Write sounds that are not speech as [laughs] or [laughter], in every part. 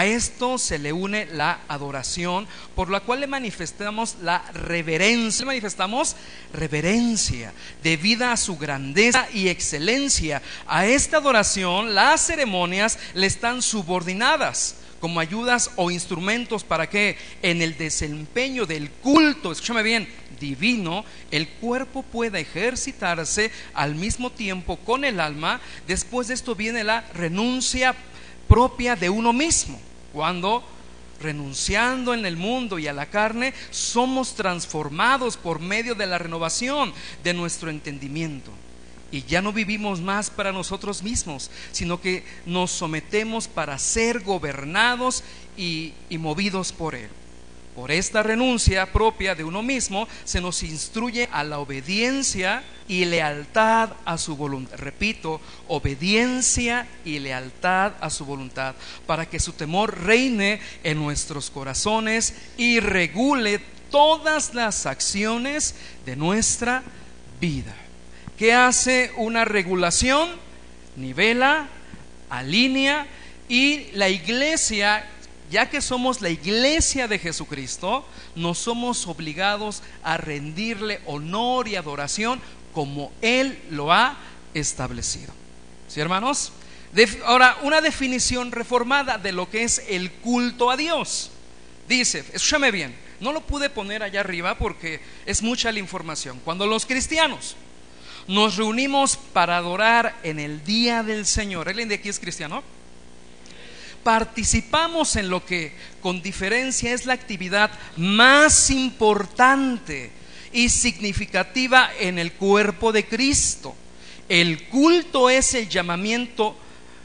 A esto se le une la adoración, por la cual le manifestamos la reverencia. Le manifestamos reverencia debida a su grandeza y excelencia. A esta adoración las ceremonias le están subordinadas como ayudas o instrumentos para que en el desempeño del culto, escúchame bien, divino, el cuerpo pueda ejercitarse al mismo tiempo con el alma. Después de esto viene la renuncia propia de uno mismo, cuando renunciando en el mundo y a la carne, somos transformados por medio de la renovación de nuestro entendimiento. Y ya no vivimos más para nosotros mismos, sino que nos sometemos para ser gobernados y, movidos por Él. Por esta renuncia propia de uno mismo se nos instruye a la obediencia y lealtad a su voluntad. Repito, obediencia y lealtad a su voluntad, para que su temor reine en nuestros corazones y regule todas las acciones de nuestra vida. ¿Qué hace una regulación? Nivela, alinea y la iglesia ya que somos la iglesia de Jesucristo, nos somos obligados a rendirle honor y adoración como Él lo ha establecido. ¿Sí, hermanos? ahora, una definición reformada de lo que es el culto a Dios. Dice, escúchame bien, no lo pude poner allá arriba porque es mucha la información. Cuando los cristianos nos reunimos para adorar en el día del Señor, ¿alguien de aquí es cristiano? Participamos en lo que con diferencia es la actividad más importante y significativa en el cuerpo de Cristo. El culto es el llamamiento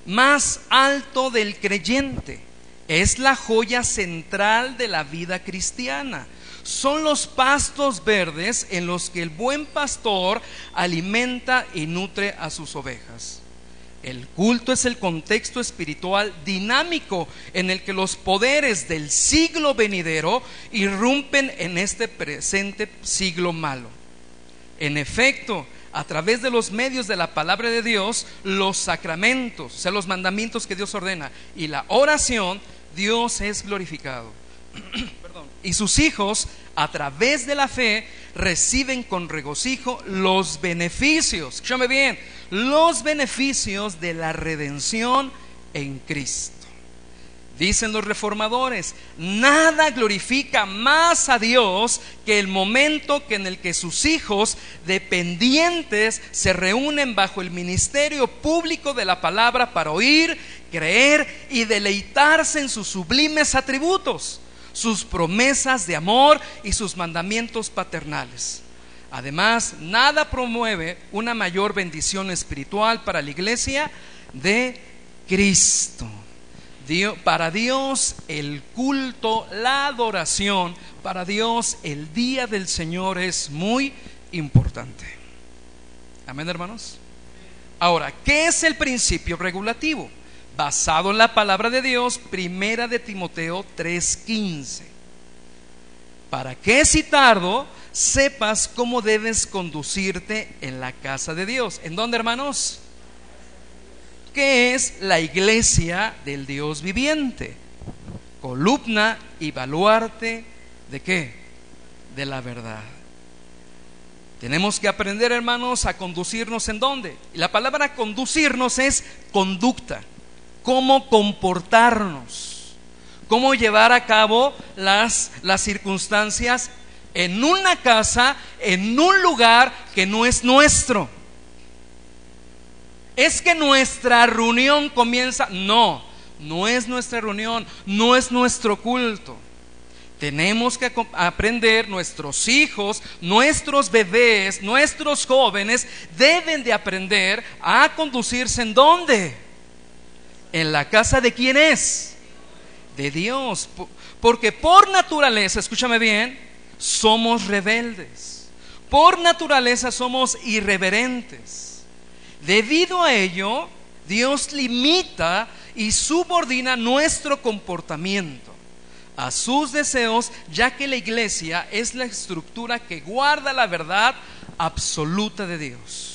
más alto del creyente. Es la joya central de la vida cristiana. Son los pastos verdes en los que el buen pastor alimenta y nutre a sus ovejas. El culto es el contexto espiritual dinámico en el que los poderes del siglo venidero irrumpen en este presente siglo malo. En efecto, a través de los medios de la palabra de Dios, los sacramentos, o sea, los mandamientos que Dios ordena y la oración, Dios es glorificado. [clears throat] Y sus hijos, a través de la fe, reciben con regocijo los beneficios. Escúchame bien, los beneficios de la redención en Cristo. Dicen los reformadores, nada glorifica más a Dios que el momento en el que sus hijos dependientes se reúnen bajo el ministerio público de la palabra para oír, creer y deleitarse en sus sublimes atributos, sus promesas de amor y sus mandamientos paternales. Además, nada promueve una mayor bendición espiritual para la iglesia de Cristo. para Dios el culto, la adoración, para Dios el día del Señor es muy importante. Amén, hermanos. Ahora, ¿qué es el principio regulativo? Basado en la palabra de Dios, primera de Timoteo 3:15. ¿Para qué citarlo? sepas cómo debes conducirte en la casa de Dios. ¿En dónde, hermanos? ¿Qué es la iglesia del Dios viviente? Columna y baluarte de qué? De la verdad. Tenemos que aprender, hermanos, a conducirnos en dónde. Y la palabra conducirnos es conducta. Cómo comportarnos. Cómo llevar a cabo las, las circunstancias en una casa, en un lugar que no es nuestro. Es que nuestra reunión comienza, no, no es nuestra reunión, no es nuestro culto. Tenemos que aprender, nuestros hijos, nuestros bebés, nuestros jóvenes deben de aprender a conducirse en dónde? En la casa de quién es? De Dios. Porque por naturaleza, escúchame bien, somos rebeldes. Por naturaleza somos irreverentes. Debido a ello, Dios limita y subordina nuestro comportamiento a sus deseos, ya que la iglesia es la estructura que guarda la verdad absoluta de Dios.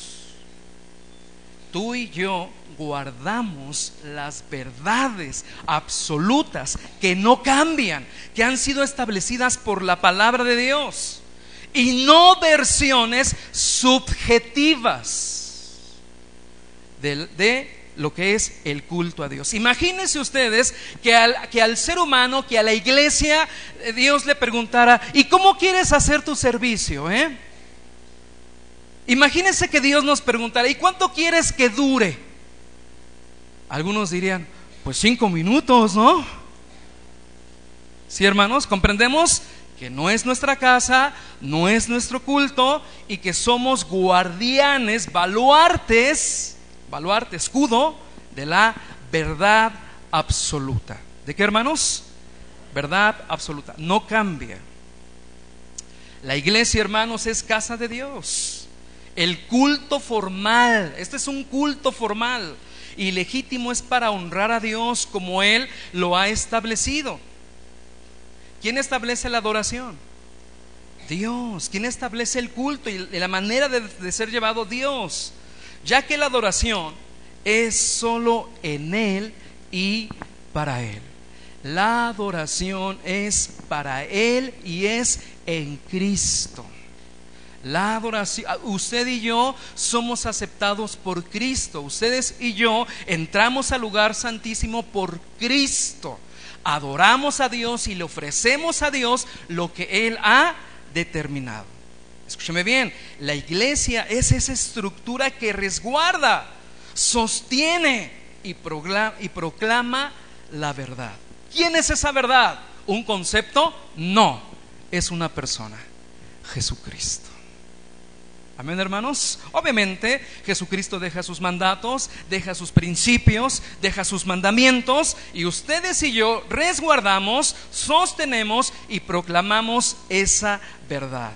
tú y yo guardamos las verdades absolutas que no cambian, que han sido establecidas por la palabra de Dios y no versiones subjetivas de, lo que es el culto a Dios. Imagínense ustedes que al, que al ser humano, que a la iglesia, eh, Dios le preguntara, ¿y cómo quieres hacer tu servicio? Eh? Imagínense que Dios nos preguntara, ¿y cuánto quieres que dure? Algunos dirían, pues cinco minutos, ¿no? Sí, hermanos, comprendemos que no es nuestra casa, no es nuestro culto y que somos guardianes, baluartes baluarte, escudo de la verdad absoluta. ¿De qué, hermanos? Verdad absoluta. No cambia. La iglesia, hermanos, es casa de Dios. El culto formal, este es un culto formal y legítimo es para honrar a Dios como Él lo ha establecido. ¿Quién establece la adoración? Dios. ¿Quién establece el culto y la manera de, ser llevado? Dios ya que la adoración es solo en Él y para Él. La adoración es para Él y es en Cristo. La adoración, usted y yo somos aceptados por Cristo. Ustedes y yo entramos al lugar santísimo por Cristo. Adoramos a Dios y le ofrecemos a Dios lo que Él ha determinado. Escúcheme bien, la iglesia es esa estructura que resguarda, sostiene y proclama, y proclama la verdad. ¿Quién es esa verdad? ¿Un concepto? No, es una persona, Jesucristo. Amén, hermanos. Obviamente, Jesucristo deja sus mandatos, deja sus principios, deja sus mandamientos, y ustedes y yo resguardamos, sostenemos y proclamamos esa verdad.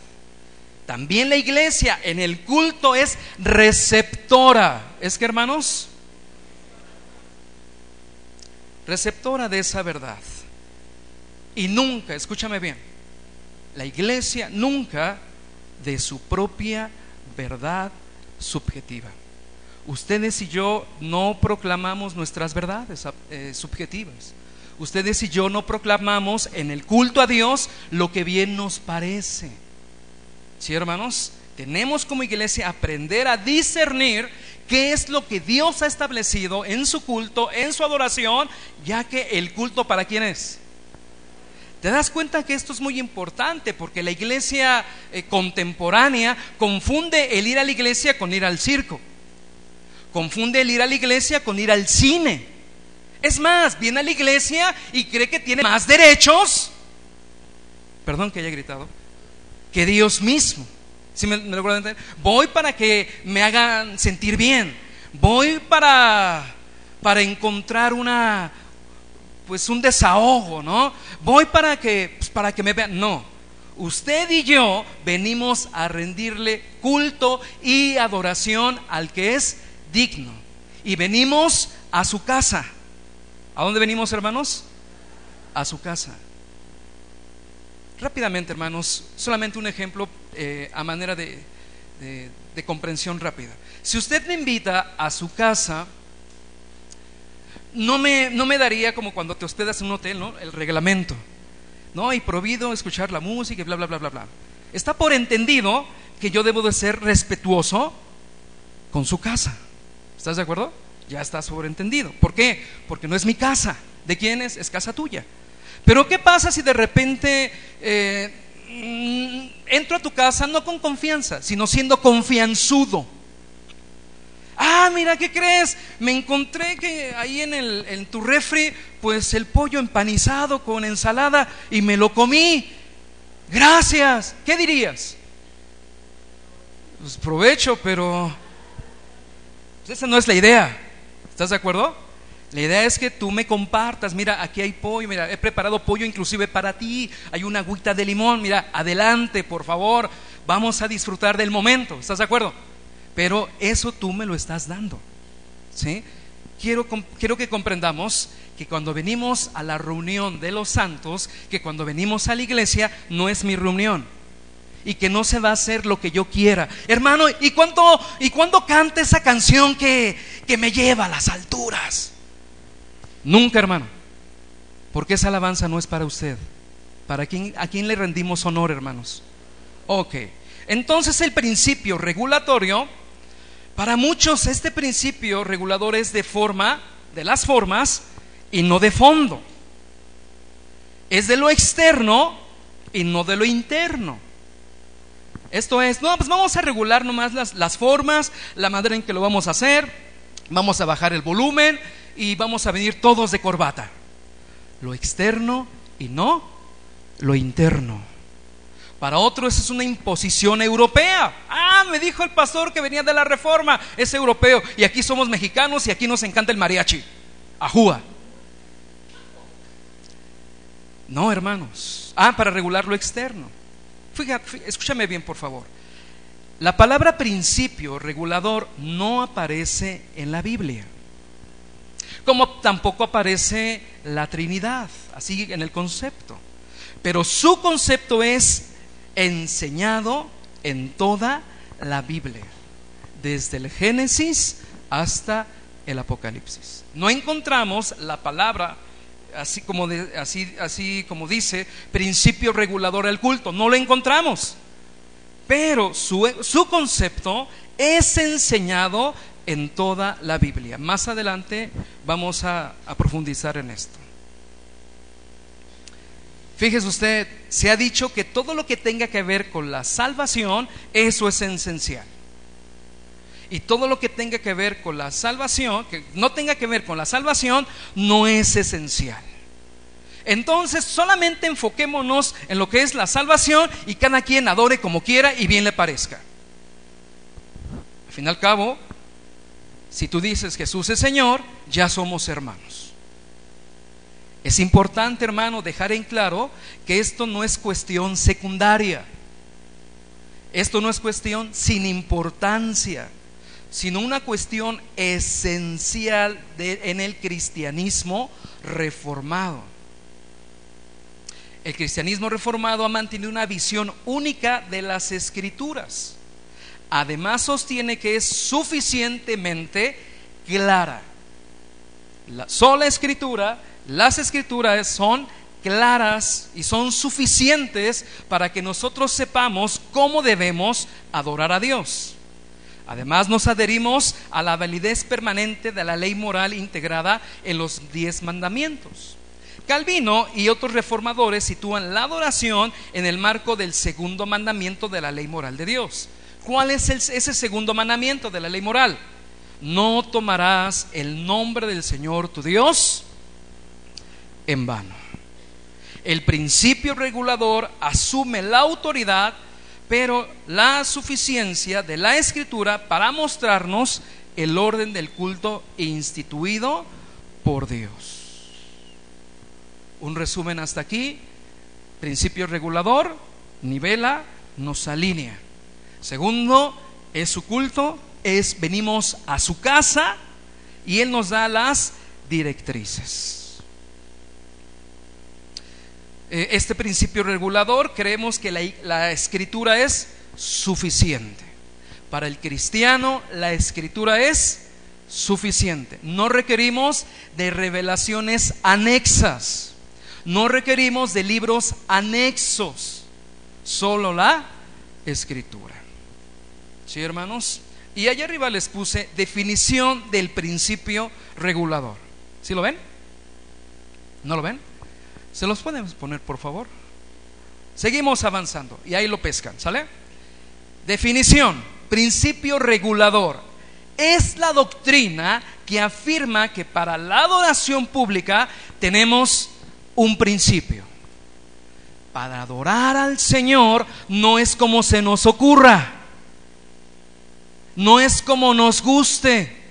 También la iglesia en el culto es receptora. ¿Es que hermanos? Receptora de esa verdad. Y nunca, escúchame bien, la iglesia nunca de su propia verdad subjetiva. Ustedes y yo no proclamamos nuestras verdades eh, subjetivas. Ustedes y yo no proclamamos en el culto a Dios lo que bien nos parece. ¿Sí, hermanos? Tenemos como iglesia aprender a discernir qué es lo que Dios ha establecido en su culto, en su adoración, ya que el culto para quién es. ¿Te das cuenta que esto es muy importante? Porque la iglesia eh, contemporánea confunde el ir a la iglesia con ir al circo. Confunde el ir a la iglesia con ir al cine. Es más, viene a la iglesia y cree que tiene más derechos. Perdón que haya gritado que Dios mismo. ¿Sí me, me entender? Voy para que me hagan sentir bien. Voy para, para encontrar una, pues un desahogo, ¿no? Voy para que, pues, para que me vean. No. Usted y yo venimos a rendirle culto y adoración al que es digno. Y venimos a su casa. ¿A dónde venimos, hermanos? A su casa. Rápidamente, hermanos, solamente un ejemplo eh, a manera de, comprensión rápida. Si usted me invita a su casa, no me, no me daría como cuando te hospedas en un hotel, ¿no? El reglamento, ¿no? Y prohibido escuchar la música y bla, bla, bla, bla, bla. Está por entendido que yo debo de ser respetuoso con su casa. ¿Estás de acuerdo? Ya está sobreentendido. ¿Por qué? Porque no es mi casa. ¿De quién es? Es casa tuya. Pero ¿qué pasa si de repente eh, mm, entro a tu casa no con confianza, sino siendo confianzudo? Ah, mira, ¿qué crees? Me encontré que ahí en, el, en tu refri, pues el pollo empanizado con ensalada y me lo comí. Gracias. ¿Qué dirías? Pues provecho, pero esa no es la idea. ¿Estás de acuerdo? La idea es que tú me compartas, mira, aquí hay pollo, mira, he preparado pollo inclusive para ti, hay una agüita de limón, mira, adelante, por favor, vamos a disfrutar del momento, ¿estás de acuerdo? Pero eso tú me lo estás dando, ¿sí? Quiero, quiero que comprendamos que cuando venimos a la reunión de los santos, que cuando venimos a la iglesia, no es mi reunión. y que no se va a hacer lo que yo quiera. Hermano, ¿y cuándo, y cuándo canta esa canción que, que me lleva a las alturas? Nunca, hermano. Porque esa alabanza no es para usted. ¿Para quién, ¿A quién le rendimos honor, hermanos? Ok. Entonces el principio regulatorio, para muchos este principio regulador es de forma, de las formas y no de fondo. Es de lo externo y no de lo interno. Esto es, no, pues vamos a regular nomás las, las formas, la manera en que lo vamos a hacer, vamos a bajar el volumen y vamos a venir todos de corbata. Lo externo y no lo interno. Para otros es una imposición europea. Me dijo el pastor que venía de la reforma, es europeo. Y aquí somos mexicanos y aquí nos encanta el mariachi. Ajúa. No, hermanos. Ah, para regular lo externo. Fíjate, escúchame bien, por favor. La palabra principio regulador no aparece en la Biblia. Como tampoco aparece la Trinidad, así en el concepto. Pero su concepto es enseñado en toda la Biblia, desde el Génesis hasta el Apocalipsis. No encontramos la palabra así como, así, así como dice, principio regulador del culto. No lo encontramos. Pero su, su concepto es enseñado en toda la Biblia. Más adelante vamos a profundizar en esto. Fíjese usted, se ha dicho que todo lo que tenga que ver con la salvación, eso es esencial. Y todo lo que tenga que ver con la salvación, que no tenga que ver con la salvación, no es esencial. Entonces solamente enfoquémonos en lo que es la salvación y cada quien adore como quiera y bien le parezca. Al fin y al cabo, si tú dices Jesús es Señor, ya somos hermanos. Es importante, hermano, dejar en claro que esto no es cuestión secundaria. Esto no es cuestión sin importancia sino una cuestión esencial en el cristianismo reformado. El cristianismo reformado ha mantenido una visión única de las escrituras. Además sostiene que es suficientemente clara. La sola escritura, las escrituras son claras y son suficientes para que nosotros sepamos cómo debemos adorar a Dios. Además nos adherimos a la validez permanente de la ley moral integrada en los diez mandamientos. Calvino y otros reformadores sitúan la adoración en el marco del segundo mandamiento de la ley moral de Dios. ¿Cuál es ese segundo mandamiento de la ley moral? No tomarás el nombre del Señor tu Dios en vano. El principio regulador asume la autoridad pero la suficiencia de la escritura para mostrarnos el orden del culto instituido por Dios. Un resumen hasta aquí. Principio regulador, nivela, nos alinea. Segundo, es su culto, es venimos a su casa y Él nos da las directrices. Eh, este principio regulador, creemos que la, escritura es suficiente. Para el cristiano la escritura es suficiente. No requerimos de revelaciones anexas. No requerimos de libros anexos. Solo la escritura. ¿Sí, hermanos? Y allá arriba les puse definición del principio regulador. ¿Sí lo ven? ¿No lo ven? ¿Se los podemos poner, por favor? Seguimos avanzando y ahí lo pescan, ¿sale? Definición, principio regulador. Es la doctrina que afirma que para la adoración pública tenemos un principio. Para adorar al Señor no es como se nos ocurra, no es como nos guste.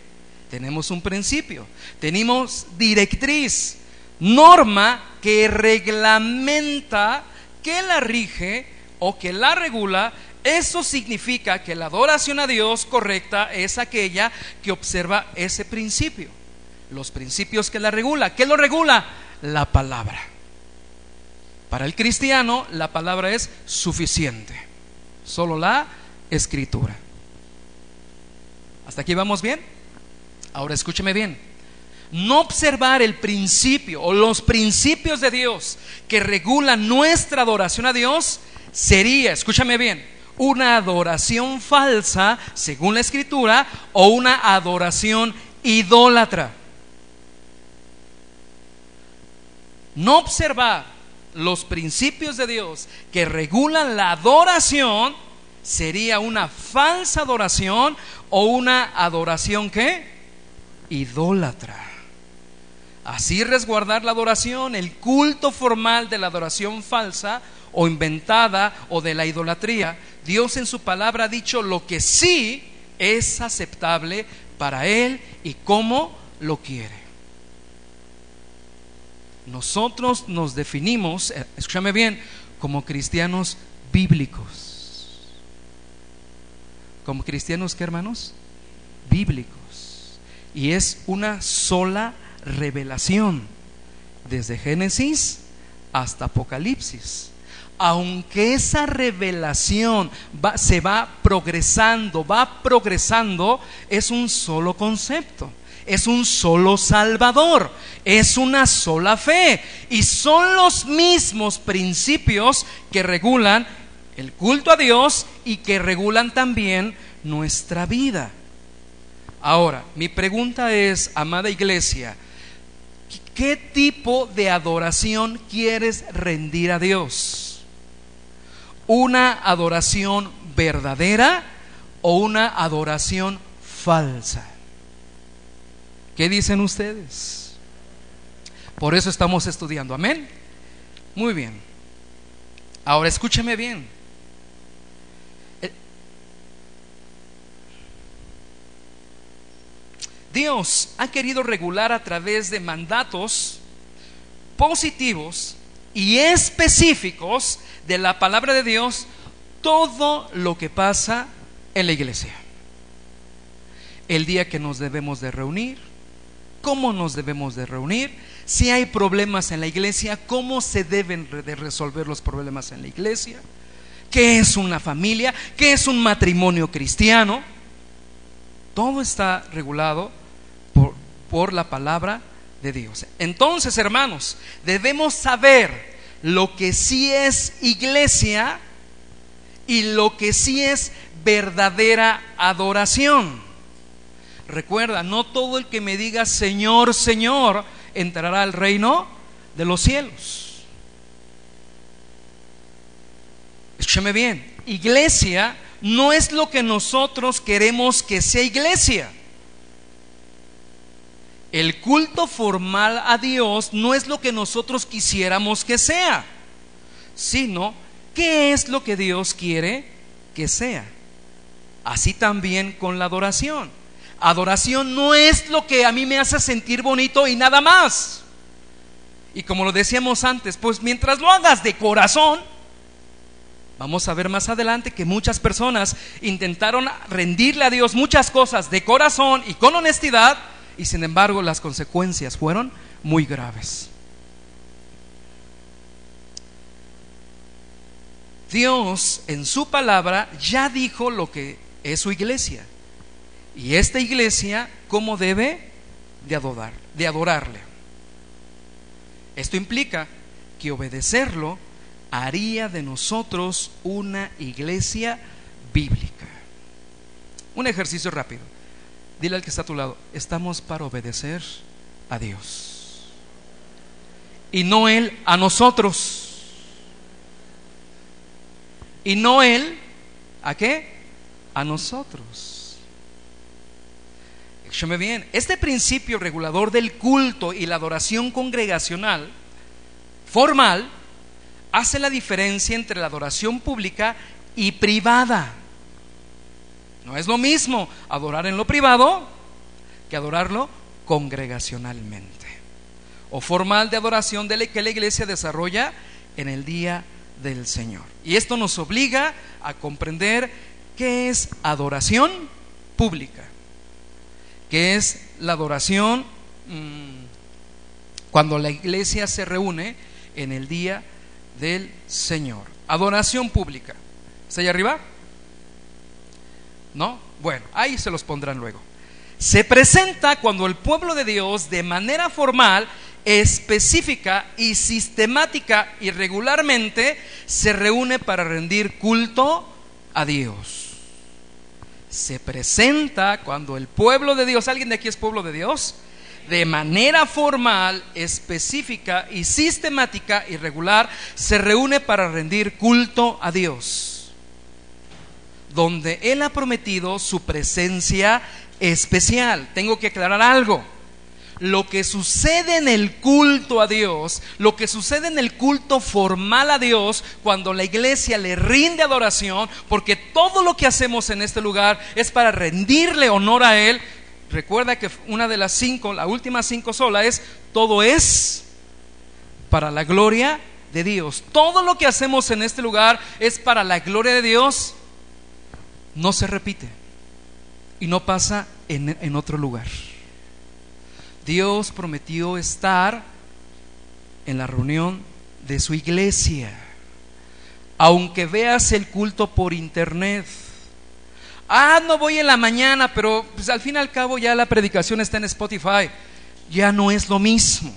Tenemos un principio, tenemos directriz, norma que reglamenta, que la rige o que la regula, eso significa que la adoración a Dios correcta es aquella que observa ese principio. Los principios que la regula. ¿Qué lo regula? La palabra. Para el cristiano la palabra es suficiente. solo la escritura. ¿Hasta aquí vamos bien? Ahora escúcheme bien. No observar el principio o los principios de Dios que regulan nuestra adoración a Dios sería, escúchame bien, una adoración falsa, según la escritura, o una adoración idólatra. No observar los principios de Dios que regulan la adoración sería una falsa adoración o una adoración que idólatra. Así resguardar la adoración, el culto formal de la adoración falsa o inventada o de la idolatría, Dios en su palabra ha dicho lo que sí es aceptable para Él y cómo lo quiere. Nosotros nos definimos, eh, escúchame bien, como cristianos bíblicos. ¿Como cristianos qué hermanos? Bíblicos. Y es una sola revelación, desde Génesis hasta Apocalipsis aunque esa revelación se va progresando, va progresando, es un solo concepto, es un solo Salvador, es una sola fe y son los mismos principios que regulan el culto a Dios y que regulan también nuestra vida. Ahora, mi pregunta es, amada iglesia, ¿qué tipo de adoración quieres rendir a Dios? una adoración verdadera o una adoración falsa. ¿Qué dicen ustedes? Por eso estamos estudiando. Amén. Muy bien. Ahora escúcheme bien. Dios ha querido regular a través de mandatos positivos y específicos de la palabra de Dios todo lo que pasa en la iglesia. El día que nos debemos de reunir, cómo nos debemos de reunir, si hay problemas en la iglesia, cómo se deben de resolver los problemas en la iglesia, qué es una familia, qué es un matrimonio cristiano. Todo está regulado por, la palabra de Dios. Entonces, hermanos, debemos saber lo que sí es iglesia y lo que sí es verdadera adoración. Recuerda, no todo el que me diga Señor, Señor, entrará al reino de los cielos. Escúcheme bien, iglesia no es lo que nosotros queremos que sea iglesia. El culto formal a Dios no es lo que nosotros quisiéramos que sea, sino qué es lo que Dios quiere que sea. Así también con la adoración. Adoración no es lo que a mí me hace sentir bonito y nada más. Y como lo decíamos antes, pues mientras lo hagas de corazón, vamos a ver más adelante que muchas personas intentaron rendirle a Dios muchas cosas de corazón y con honestidad, y sin embargo las consecuencias fueron muy graves. Dios en su palabra ya dijo lo que es su iglesia. Y esta iglesia, ¿cómo debe de, adorar, de adorarle? Esto implica que obedecerlo haría de nosotros una iglesia bíblica. Un ejercicio rápido. Dile al que está a tu lado, estamos para obedecer a Dios. Y no Él a nosotros. Y no Él a qué? A nosotros. Escúchame bien, este principio regulador del culto y la adoración congregacional formal hace la diferencia entre la adoración pública y privada. No es lo mismo adorar en lo privado que adorarlo congregacionalmente. O formal de adoración de la que la iglesia desarrolla en el día del Señor. Y esto nos obliga a comprender qué es adoración pública, qué es la adoración mm, cuando la iglesia se reúne en el día del Señor. Adoración pública. ¿Está ahí arriba? ¿No? Bueno, ahí se los pondrán luego. Se presenta cuando el pueblo de Dios de manera formal, específica y sistemática y regularmente se reúne para rendir culto a Dios. Se presenta cuando el pueblo de Dios, ¿alguien de aquí es pueblo de Dios? de manera formal, específica y sistemática y regular, se reúne para rendir culto a Dios, donde Él ha prometido su presencia especial. Tengo que aclarar algo. Lo que sucede en el culto a Dios, lo que sucede en el culto formal a Dios, cuando la iglesia le rinde adoración, porque todo lo que hacemos en este lugar es para rendirle honor a Él, Recuerda que una de las cinco, la última cinco sola es, todo es para la gloria de Dios. Todo lo que hacemos en este lugar es para la gloria de Dios. No se repite y no pasa en, en otro lugar. Dios prometió estar en la reunión de su iglesia. Aunque veas el culto por internet, Ah, no voy en la mañana, pero pues, al fin y al cabo ya la predicación está en Spotify. Ya no es lo mismo.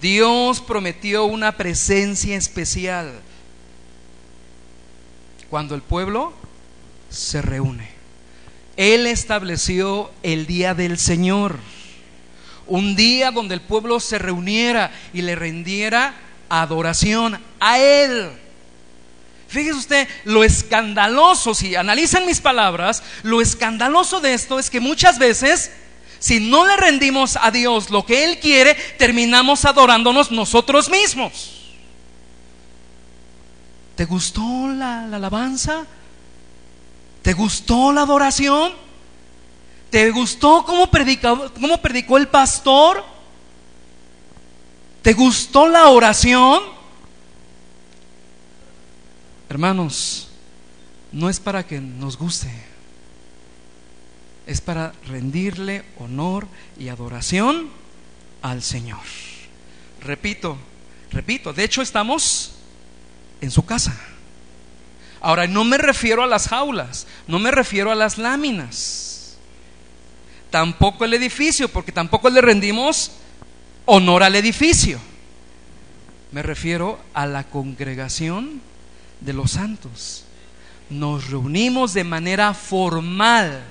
Dios prometió una presencia especial cuando el pueblo se reúne. Él estableció el día del Señor, un día donde el pueblo se reuniera y le rendiera adoración a Él. Fíjese usted, lo escandaloso, si analizan mis palabras, lo escandaloso de esto es que muchas veces, si no le rendimos a Dios lo que Él quiere, terminamos adorándonos nosotros mismos. ¿Te gustó la, alabanza? ¿Te gustó la adoración? ¿Te gustó cómo predicó, cómo predicó el pastor? ¿Te gustó la oración? Hermanos, no es para que nos guste, es para rendirle honor y adoración al Señor. Repito, repito, de hecho estamos en su casa. Ahora, no me refiero a las jaulas, no me refiero a las láminas, tampoco el edificio, porque tampoco le rendimos honor al edificio. Me refiero a la congregación de los santos. Nos reunimos de manera formal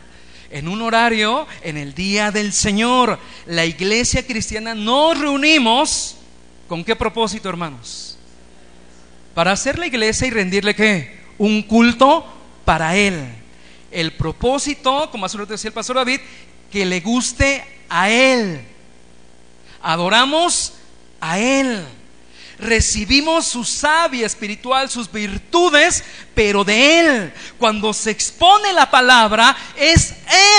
en un horario en el día del Señor. La iglesia cristiana nos reunimos con qué propósito, hermanos? Para hacer la iglesia y rendirle qué? Un culto para Él. El propósito, como hace decía el pastor David, que le guste a Él. Adoramos a Él recibimos su savia espiritual, sus virtudes, pero de Él. Cuando se expone la palabra, es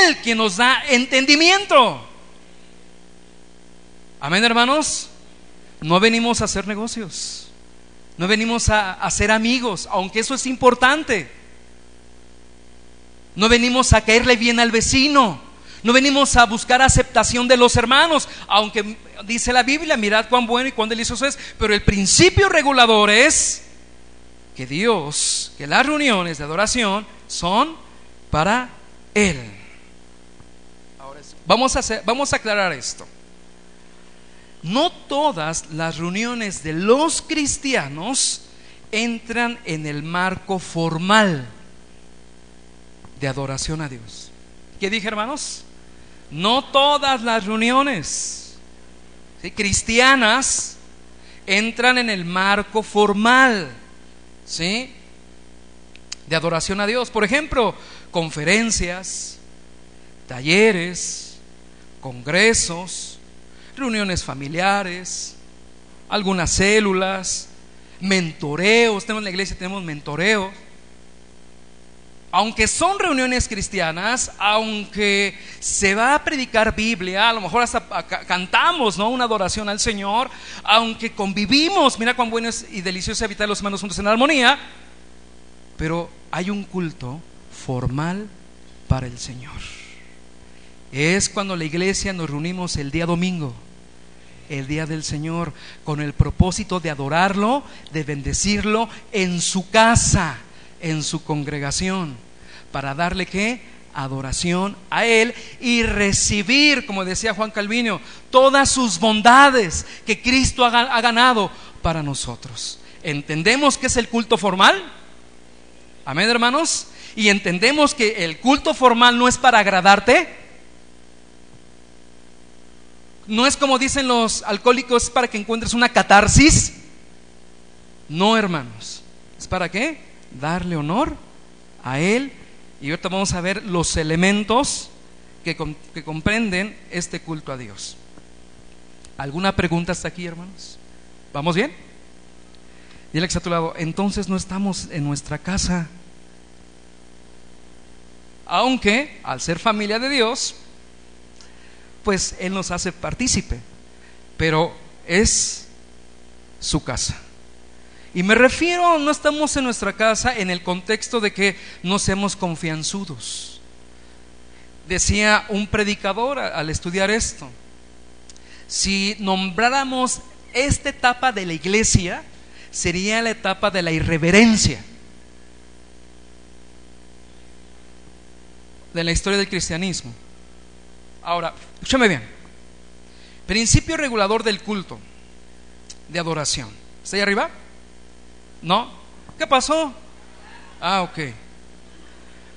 Él quien nos da entendimiento. Amén, hermanos. No venimos a hacer negocios. No venimos a, a ser amigos, aunque eso es importante. No venimos a caerle bien al vecino. No venimos a buscar aceptación de los hermanos, aunque dice la Biblia, mirad cuán bueno y cuán delicioso es, pero el principio regulador es que Dios, que las reuniones de adoración son para Él. vamos, a hacer, vamos a aclarar esto. No todas las reuniones de los cristianos entran en el marco formal de adoración a Dios. ¿Qué dije, hermanos? No todas las reuniones cristianas entran en el marco formal de adoración a Dios. Por ejemplo, conferencias, talleres, congresos, reuniones familiares, algunas células, mentoreos. Tenemos en la iglesia, tenemos mentoreos aunque son reuniones cristianas, aunque se va a predicar Biblia, a lo mejor hasta cantamos, ¿no? Una adoración al Señor, aunque convivimos, mira cuán bueno es y delicioso habitar los hermanos juntos en armonía, pero hay un culto formal para el Señor. Es cuando la iglesia nos reunimos el día domingo, el día del Señor, con el propósito de adorarlo, de bendecirlo en su casa, en su congregación para darle qué? adoración a Él y recibir, como decía Juan Calvino, todas sus bondades que Cristo ha, ganado para nosotros. ¿Entendemos que es el culto formal? Amén, hermanos. Y entendemos que el culto formal no es para agradarte. No es como dicen los alcohólicos para que encuentres una catarsis. No, hermanos. ¿Es para qué? Darle honor a Él. Y ahorita vamos a ver los elementos que, comprenden este culto a Dios. ¿Alguna pregunta hasta aquí, hermanos? ¿Vamos bien? Dile que a tu lado, entonces no estamos en nuestra casa. Aunque, al ser familia de Dios, pues Él nos hace partícipe, pero es su casa. Y me refiero, no estamos en nuestra casa en el contexto de que no seamos confianzudos. Decía un predicador al estudiar esto, si nombráramos esta etapa de la iglesia, sería la etapa de la irreverencia. de la historia del cristianismo. Ahora, escúchame bien. Principio regulador del culto, de adoración. ¿Está ahí arriba? ¿No? ¿Qué pasó? Ah, ok.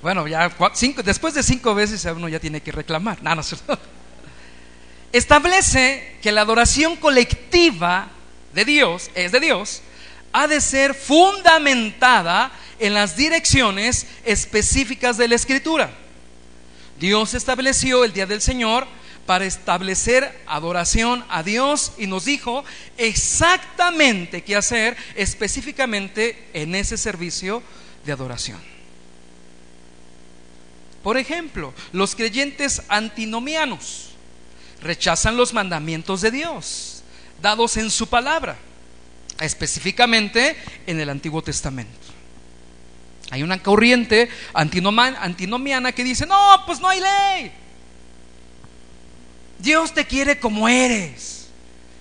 Bueno, ya cinco, después de cinco veces uno ya tiene que reclamar. No, no, [laughs] Establece que la adoración colectiva de Dios, es de Dios, ha de ser fundamentada en las direcciones específicas de la Escritura. Dios estableció el día del Señor para establecer adoración a Dios y nos dijo exactamente qué hacer específicamente en ese servicio de adoración. Por ejemplo, los creyentes antinomianos rechazan los mandamientos de Dios dados en su palabra, específicamente en el Antiguo Testamento. Hay una corriente antinomiana que dice, no, pues no hay ley. Dios te quiere como eres.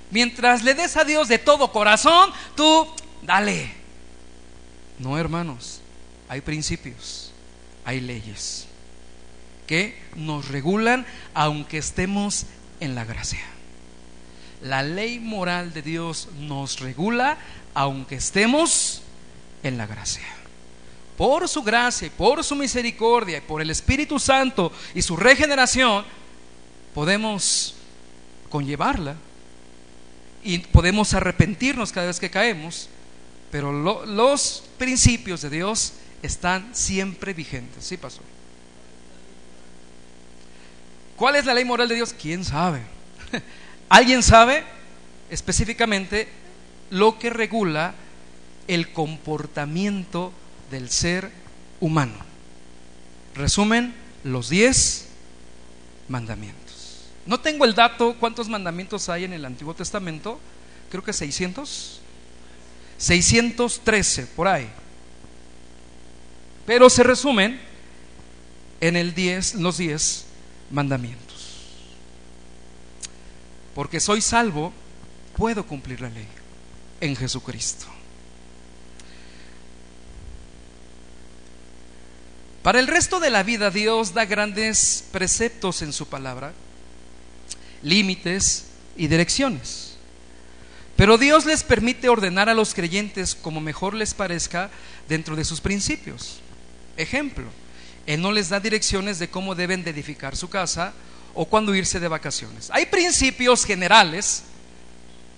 Mientras le des a Dios de todo corazón, tú dale. No, hermanos, hay principios, hay leyes que nos regulan aunque estemos en la gracia. La ley moral de Dios nos regula aunque estemos en la gracia por su gracia y por su misericordia y por el Espíritu Santo y su regeneración, podemos conllevarla y podemos arrepentirnos cada vez que caemos, pero los principios de Dios están siempre vigentes. Sí, pastor. ¿Cuál es la ley moral de Dios? ¿Quién sabe? [laughs] ¿Alguien sabe específicamente lo que regula el comportamiento del ser humano. Resumen, los diez mandamientos. No tengo el dato cuántos mandamientos hay en el Antiguo Testamento, creo que 600. 613 por ahí. Pero se resumen en el 10, los diez mandamientos. Porque soy salvo, puedo cumplir la ley en Jesucristo. Para el resto de la vida Dios da grandes preceptos en su palabra, límites y direcciones. Pero Dios les permite ordenar a los creyentes como mejor les parezca dentro de sus principios. Ejemplo, Él no les da direcciones de cómo deben de edificar su casa o cuándo irse de vacaciones. Hay principios generales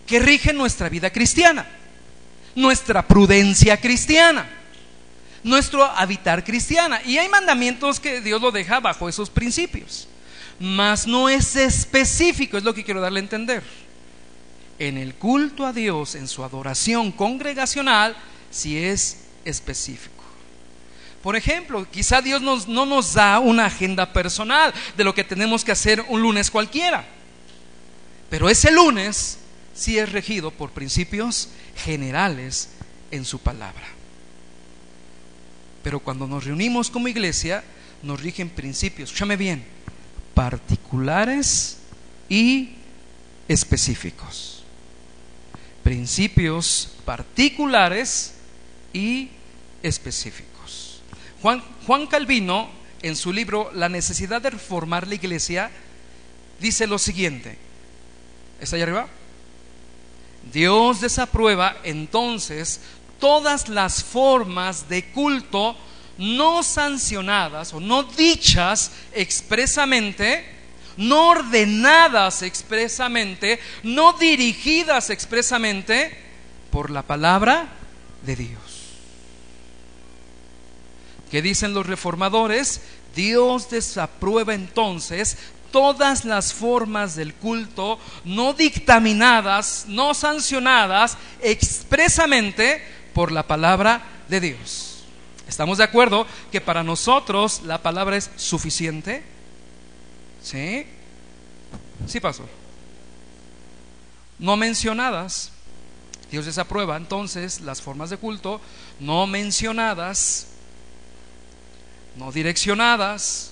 que rigen nuestra vida cristiana, nuestra prudencia cristiana nuestro habitar cristiana. Y hay mandamientos que Dios lo deja bajo esos principios. Mas no es específico, es lo que quiero darle a entender. En el culto a Dios, en su adoración congregacional, si es específico. Por ejemplo, quizá Dios no nos da una agenda personal de lo que tenemos que hacer un lunes cualquiera. Pero ese lunes sí es regido por principios generales en su palabra. Pero cuando nos reunimos como iglesia, nos rigen principios, escúchame bien, particulares y específicos. Principios particulares y específicos. Juan, Juan Calvino en su libro La necesidad de reformar la iglesia, dice lo siguiente. ¿Está ahí arriba? Dios desaprueba entonces todas las formas de culto no sancionadas o no dichas expresamente, no ordenadas expresamente, no dirigidas expresamente por la palabra de Dios. ¿Qué dicen los reformadores? Dios desaprueba entonces todas las formas del culto no dictaminadas, no sancionadas expresamente por la palabra de Dios. ¿Estamos de acuerdo que para nosotros la palabra es suficiente? ¿Sí? Sí, pastor. No mencionadas. Dios desaprueba entonces las formas de culto no mencionadas, no direccionadas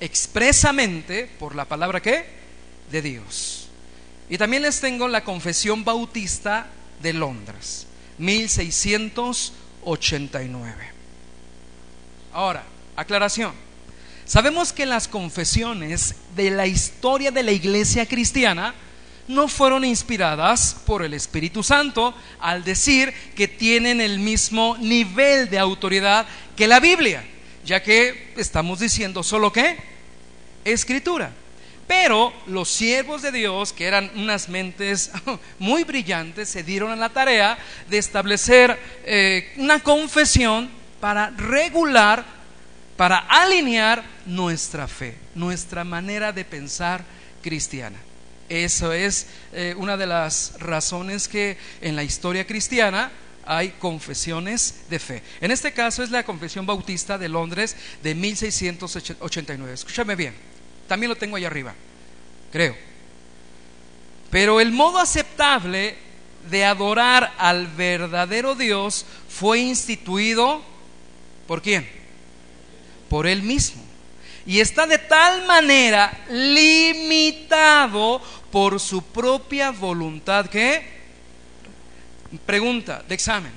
expresamente por la palabra que de Dios. Y también les tengo la Confesión Bautista de Londres. 1689. Ahora, aclaración. Sabemos que las confesiones de la historia de la iglesia cristiana no fueron inspiradas por el Espíritu Santo al decir que tienen el mismo nivel de autoridad que la Biblia, ya que estamos diciendo solo que escritura. Pero los siervos de Dios, que eran unas mentes [laughs] muy brillantes, se dieron a la tarea de establecer eh, una confesión para regular, para alinear nuestra fe, nuestra manera de pensar cristiana. Eso es eh, una de las razones que en la historia cristiana hay confesiones de fe. En este caso es la Confesión Bautista de Londres de 1689. Escúchame bien. También lo tengo ahí arriba, creo. Pero el modo aceptable de adorar al verdadero Dios fue instituido por quién? Por Él mismo. Y está de tal manera limitado por su propia voluntad que... Pregunta de examen.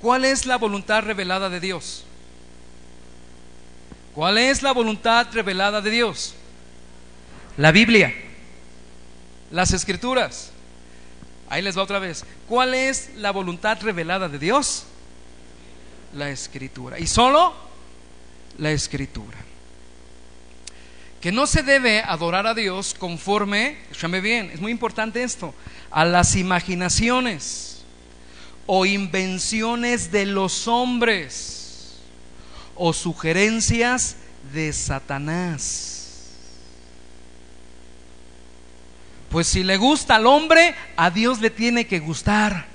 ¿Cuál es la voluntad revelada de Dios? ¿Cuál es la voluntad revelada de Dios? La Biblia, las escrituras. Ahí les va otra vez. ¿Cuál es la voluntad revelada de Dios? La escritura. Y solo la escritura. Que no se debe adorar a Dios conforme, escúchame bien, es muy importante esto, a las imaginaciones o invenciones de los hombres o sugerencias de Satanás Pues si le gusta al hombre, a Dios le tiene que gustar.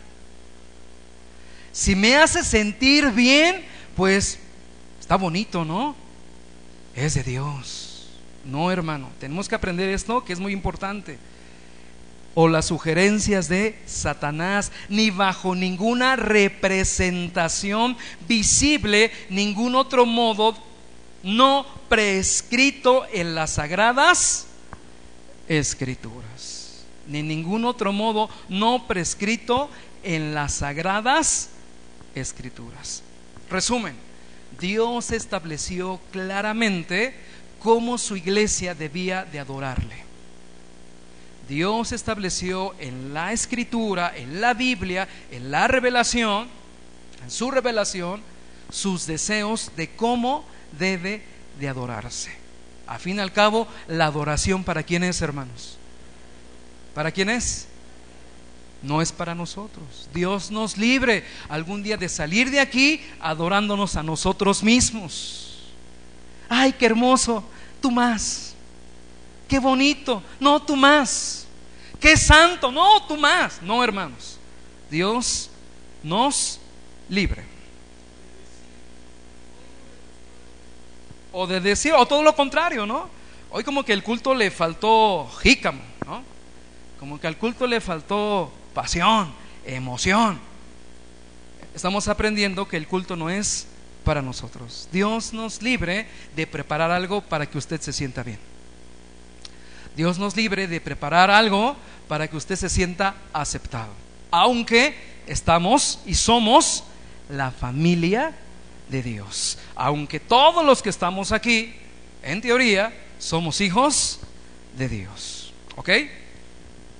Si me hace sentir bien, pues está bonito, ¿no? Es de Dios. No, hermano, tenemos que aprender esto que es muy importante. O las sugerencias de Satanás, ni bajo ninguna representación visible, ningún otro modo no prescrito en las sagradas escrituras, ni ningún otro modo no prescrito en las sagradas escrituras. Resumen, Dios estableció claramente cómo su iglesia debía de adorarle. Dios estableció en la escritura, en la Biblia, en la revelación, en su revelación, sus deseos de cómo debe de adorarse. A fin y al cabo, la adoración para quién es, hermanos? ¿Para quién es? No es para nosotros. Dios nos libre algún día de salir de aquí adorándonos a nosotros mismos. Ay, qué hermoso, tú más. Qué bonito, no tú más. Qué santo, no tú más. No, hermanos. Dios nos libre. O de decir, o todo lo contrario, ¿no? Hoy como que el culto le faltó jícamo, ¿no? Como que al culto le faltó pasión, emoción. Estamos aprendiendo que el culto no es para nosotros. Dios nos libre de preparar algo para que usted se sienta bien. Dios nos libre de preparar algo para que usted se sienta aceptado. Aunque estamos y somos la familia de Dios. Aunque todos los que estamos aquí, en teoría, somos hijos de Dios. ¿Ok?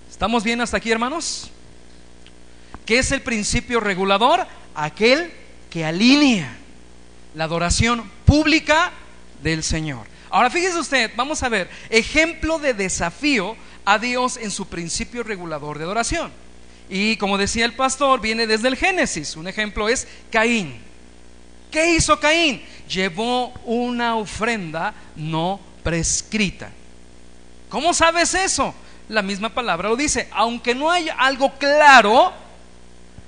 ¿Estamos bien hasta aquí, hermanos? ¿Qué es el principio regulador? Aquel que alinea la adoración pública del Señor. Ahora fíjese usted, vamos a ver, ejemplo de desafío a Dios en su principio regulador de adoración. Y como decía el pastor, viene desde el Génesis. Un ejemplo es Caín. ¿Qué hizo Caín? Llevó una ofrenda no prescrita. ¿Cómo sabes eso? La misma palabra lo dice. Aunque no hay algo claro,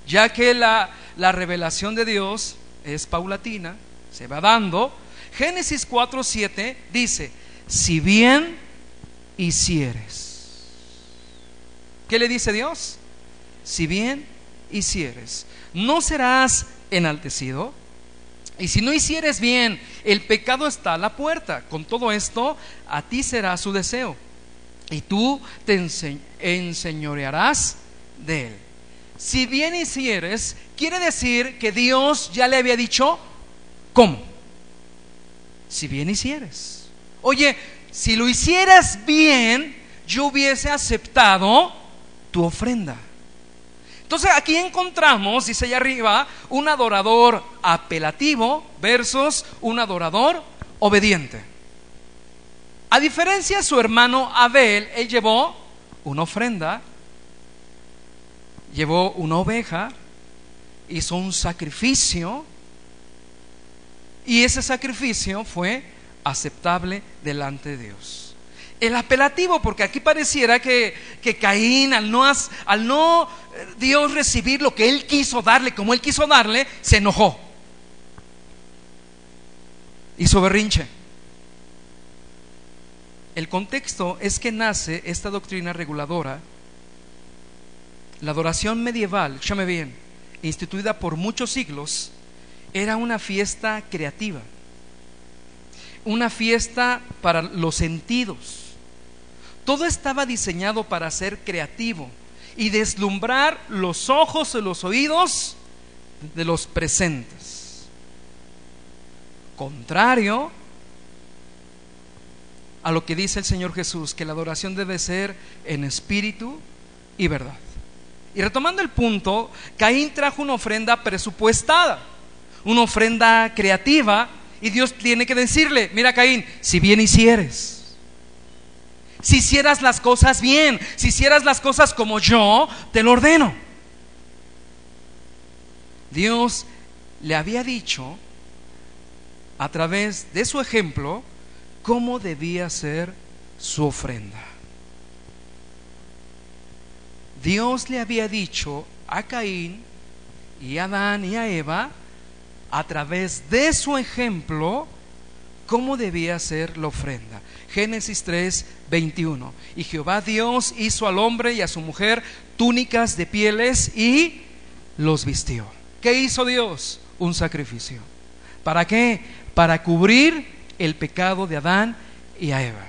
ya que la, la revelación de Dios es paulatina, se va dando. Génesis 4:7 dice: Si bien hicieres. ¿Qué le dice Dios? Si bien hicieres, no serás enaltecido. Y si no hicieres bien, el pecado está a la puerta. Con todo esto, a ti será su deseo. Y tú te enseñorearás de él. Si bien hicieres, quiere decir que Dios ya le había dicho cómo. Si bien hicieres. Oye, si lo hicieras bien, yo hubiese aceptado tu ofrenda. Entonces aquí encontramos, dice allá arriba, un adorador apelativo versus un adorador obediente. A diferencia de su hermano Abel, él llevó una ofrenda, llevó una oveja, hizo un sacrificio y ese sacrificio fue aceptable delante de Dios el apelativo, porque aquí pareciera que, Caín, al no, al no eh, Dios recibir lo que él quiso darle, como él quiso darle, se enojó. Hizo berrinche. El contexto es que nace esta doctrina reguladora, la adoración medieval, escúchame bien, instituida por muchos siglos, era una fiesta creativa, una fiesta para los sentidos todo estaba diseñado para ser creativo y deslumbrar los ojos y los oídos de los presentes. Contrario a lo que dice el Señor Jesús, que la adoración debe ser en espíritu y verdad. Y retomando el punto, Caín trajo una ofrenda presupuestada, una ofrenda creativa, y Dios tiene que decirle, mira Caín, si bien hicieres, si hicieras las cosas bien, si hicieras las cosas como yo te lo ordeno. Dios le había dicho a través de su ejemplo cómo debía ser su ofrenda. Dios le había dicho a Caín y a Adán y a Eva a través de su ejemplo cómo debía ser la ofrenda. Génesis 3, 21. Y Jehová Dios hizo al hombre y a su mujer túnicas de pieles y los vistió. ¿Qué hizo Dios? Un sacrificio. ¿Para qué? Para cubrir el pecado de Adán y a Eva.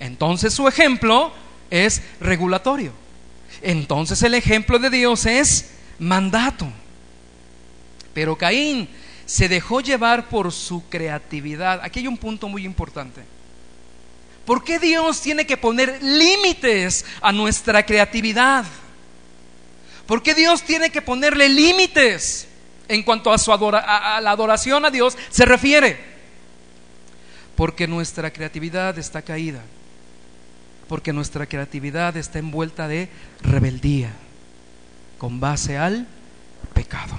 Entonces su ejemplo es regulatorio. Entonces el ejemplo de Dios es mandato. Pero Caín se dejó llevar por su creatividad. Aquí hay un punto muy importante. ¿Por qué Dios tiene que poner límites a nuestra creatividad? ¿Por qué Dios tiene que ponerle límites en cuanto a, su la adoración a Dios se refiere? Porque nuestra creatividad está caída. Porque nuestra creatividad está envuelta de rebeldía con base al pecado.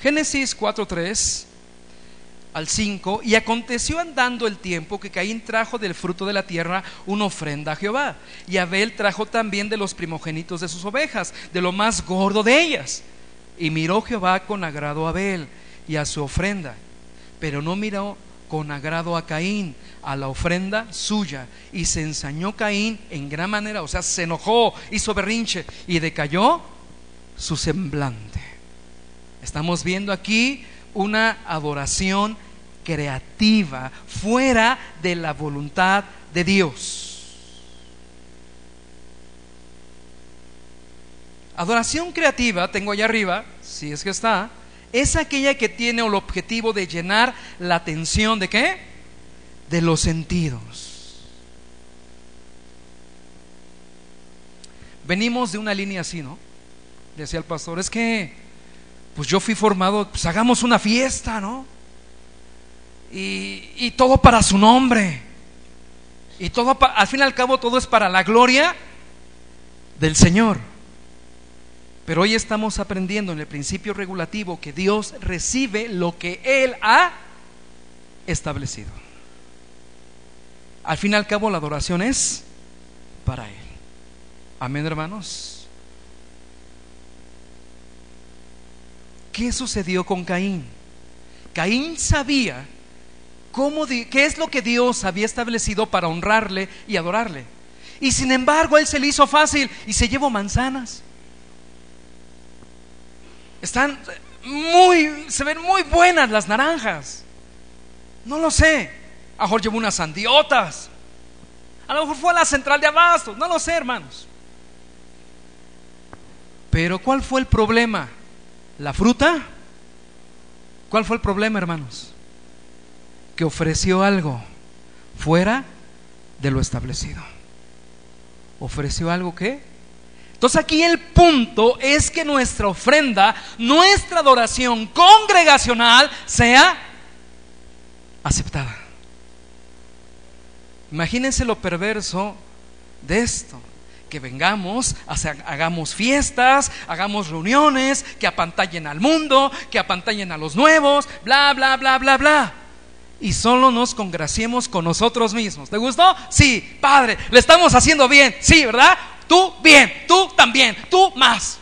Génesis 4.3 al 5, y aconteció andando el tiempo que Caín trajo del fruto de la tierra una ofrenda a Jehová, y Abel trajo también de los primogénitos de sus ovejas, de lo más gordo de ellas. Y miró Jehová con agrado a Abel y a su ofrenda, pero no miró con agrado a Caín, a la ofrenda suya, y se ensañó Caín en gran manera, o sea, se enojó, hizo berrinche, y decayó su semblante. Estamos viendo aquí una adoración creativa fuera de la voluntad de Dios. Adoración creativa, tengo allá arriba, si es que está, es aquella que tiene el objetivo de llenar la atención de qué? De los sentidos. Venimos de una línea así, ¿no? Decía el pastor, es que, pues yo fui formado, pues hagamos una fiesta, ¿no? Y, y todo para su nombre. Y todo, al fin y al cabo, todo es para la gloria del Señor. Pero hoy estamos aprendiendo en el principio regulativo que Dios recibe lo que Él ha establecido. Al fin y al cabo la adoración es para Él. Amén, hermanos. ¿Qué sucedió con Caín? Caín sabía cómo, qué es lo que Dios había establecido para honrarle y adorarle. Y sin embargo, él se le hizo fácil y se llevó manzanas. Están muy, se ven muy buenas las naranjas. No lo sé. A lo mejor llevó unas sandiotas. A lo mejor fue a la central de abastos. No lo sé, hermanos. Pero ¿cuál fue el problema? ¿La fruta? ¿Cuál fue el problema, hermanos? Que ofreció algo fuera de lo establecido. Ofreció algo que entonces aquí el punto es que nuestra ofrenda, nuestra adoración congregacional sea aceptada. Imagínense lo perverso de esto. Que vengamos, hagamos fiestas, hagamos reuniones, que apantallen al mundo, que apantallen a los nuevos, bla, bla, bla, bla, bla. Y solo nos congraciemos con nosotros mismos. ¿Te gustó? Sí, Padre, le estamos haciendo bien. Sí, ¿verdad? tú bien, tú también, tú más.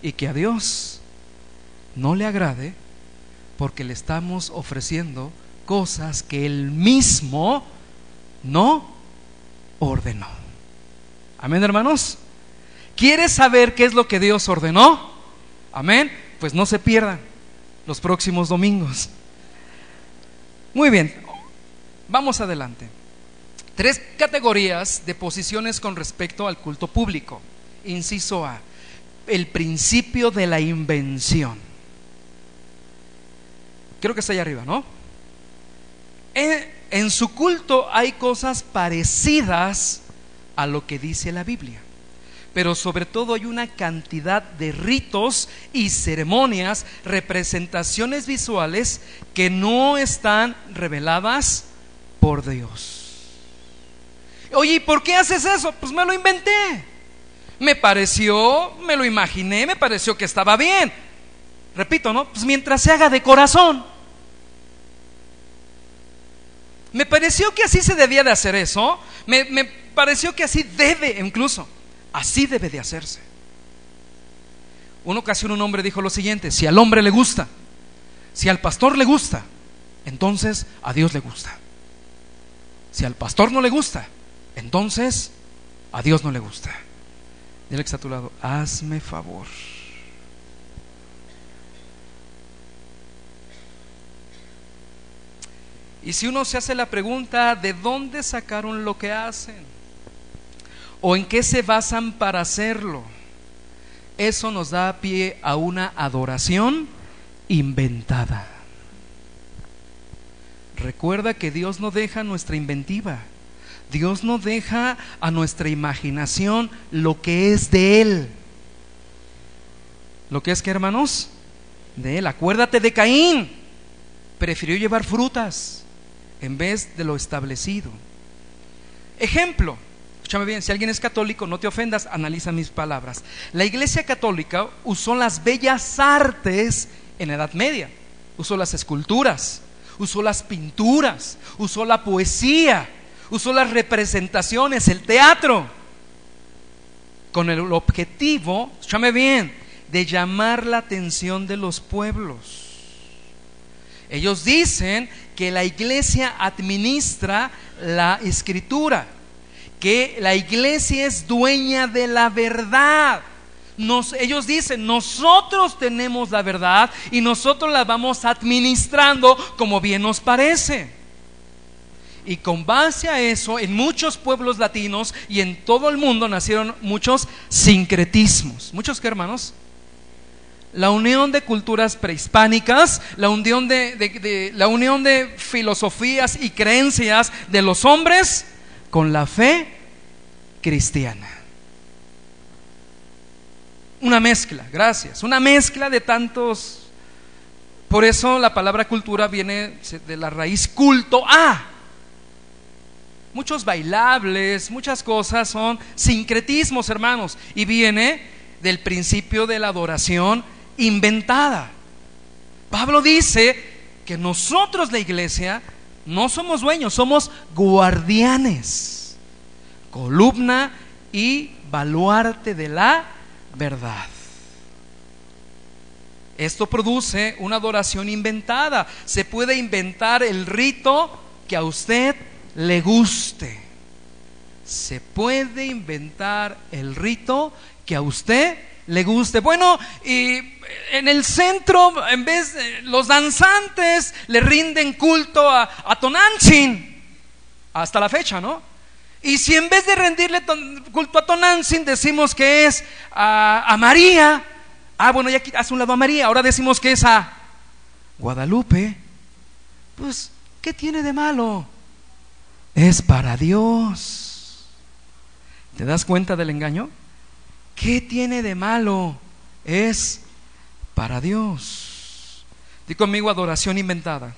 Y que a Dios no le agrade porque le estamos ofreciendo cosas que Él mismo no ordenó. Amén, hermanos. ¿Quieres saber qué es lo que Dios ordenó? Amén. Pues no se pierdan los próximos domingos. Muy bien, vamos adelante. Tres categorías de posiciones con respecto al culto público. Inciso A, el principio de la invención. Creo que está ahí arriba, ¿no? En, en su culto hay cosas parecidas a lo que dice la Biblia pero sobre todo hay una cantidad de ritos y ceremonias, representaciones visuales que no están reveladas por Dios. Oye, ¿y por qué haces eso? Pues me lo inventé. Me pareció, me lo imaginé, me pareció que estaba bien. Repito, ¿no? Pues mientras se haga de corazón. Me pareció que así se debía de hacer eso. Me, me pareció que así debe, incluso, así debe de hacerse. Una ocasión un hombre dijo lo siguiente, si al hombre le gusta, si al pastor le gusta, entonces a Dios le gusta. Si al pastor no le gusta, entonces a Dios no le gusta. Dile que está a tu lado, hazme favor. Y si uno se hace la pregunta, ¿de dónde sacaron lo que hacen? ¿O en qué se basan para hacerlo? Eso nos da pie a una adoración inventada. Recuerda que Dios no deja nuestra inventiva. Dios no deja a nuestra imaginación lo que es de Él. ¿Lo que es que, hermanos? De Él. Acuérdate de Caín. Prefirió llevar frutas en vez de lo establecido. Ejemplo. Escúchame bien, si alguien es católico, no te ofendas, analiza mis palabras. La iglesia católica usó las bellas artes en Edad Media. Usó las esculturas, usó las pinturas, usó la poesía, usó las representaciones, el teatro, con el objetivo, escúchame bien, de llamar la atención de los pueblos. Ellos dicen que la iglesia administra la escritura, que la iglesia es dueña de la verdad. ellos dicen, nosotros tenemos la verdad y nosotros la vamos administrando como bien nos parece. Y con base a eso, en muchos pueblos latinos y en todo el mundo nacieron muchos sincretismos. ¿Muchos qué, hermanos? La unión de culturas prehispánicas, la unión de, la unión de filosofías y creencias de los hombres con la fe cristiana. Una mezcla, gracias, una mezcla de tantos por eso la palabra cultura viene de la raíz culto a. Muchos bailables, muchas cosas son sincretismos, hermanos, y viene del principio de la adoración inventada. Pablo dice que nosotros, la iglesia, no somos dueños, somos guardianes, columna y baluarte de la verdad. Esto produce una adoración inventada. Se puede inventar el rito que a usted le guste. Se puede inventar el rito que a usted le guste. Bueno, y en el centro, en vez de los danzantes le rinden culto a, a hasta la fecha, ¿no? Y si en vez de rendirle culto a Tonantzin decimos que es a, a María, Ah, bueno, ya hace un lado a María, ahora decimos que es a Guadalupe. Pues, ¿qué tiene de malo? Es para Dios. ¿Te das cuenta del engaño? ¿Qué tiene de malo? Es para Dios. Di conmigo adoración inventada.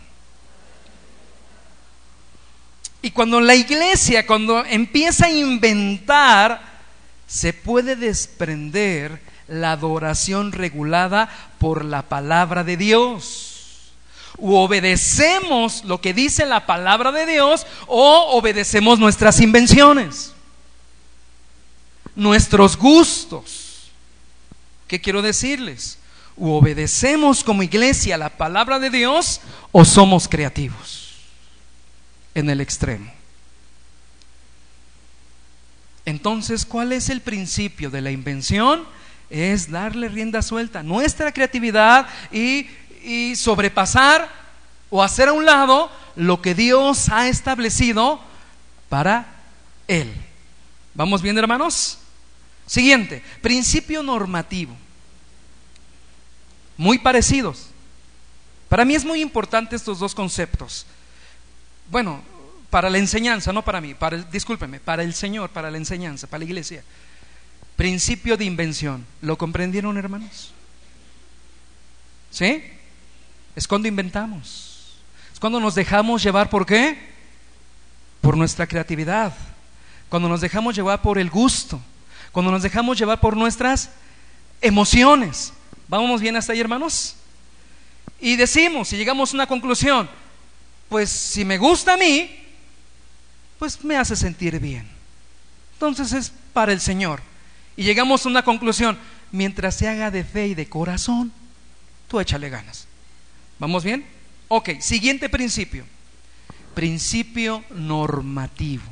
Y cuando la iglesia, cuando empieza a inventar, se puede desprender la adoración regulada por la palabra de Dios. O obedecemos lo que dice la palabra de Dios o obedecemos nuestras invenciones, nuestros gustos. ¿Qué quiero decirles? O obedecemos como iglesia la palabra de Dios o somos creativos en el extremo. Entonces, ¿cuál es el principio de la invención? es darle rienda suelta a nuestra creatividad y, y sobrepasar o hacer a un lado lo que Dios ha establecido para Él. ¿Vamos bien, hermanos? Siguiente, principio normativo. Muy parecidos. Para mí es muy importante estos dos conceptos. Bueno, para la enseñanza, no para mí, para el, discúlpeme, para el Señor, para la enseñanza, para la iglesia. Principio de invención. ¿Lo comprendieron, hermanos? ¿Sí? Es cuando inventamos. Es cuando nos dejamos llevar por qué? Por nuestra creatividad. Cuando nos dejamos llevar por el gusto. Cuando nos dejamos llevar por nuestras emociones. ¿Vamos bien hasta ahí, hermanos? Y decimos, si llegamos a una conclusión, pues si me gusta a mí, pues me hace sentir bien. Entonces es para el Señor. Y llegamos a una conclusión, mientras se haga de fe y de corazón, tú échale ganas. ¿Vamos bien? Ok, siguiente principio. Principio normativo.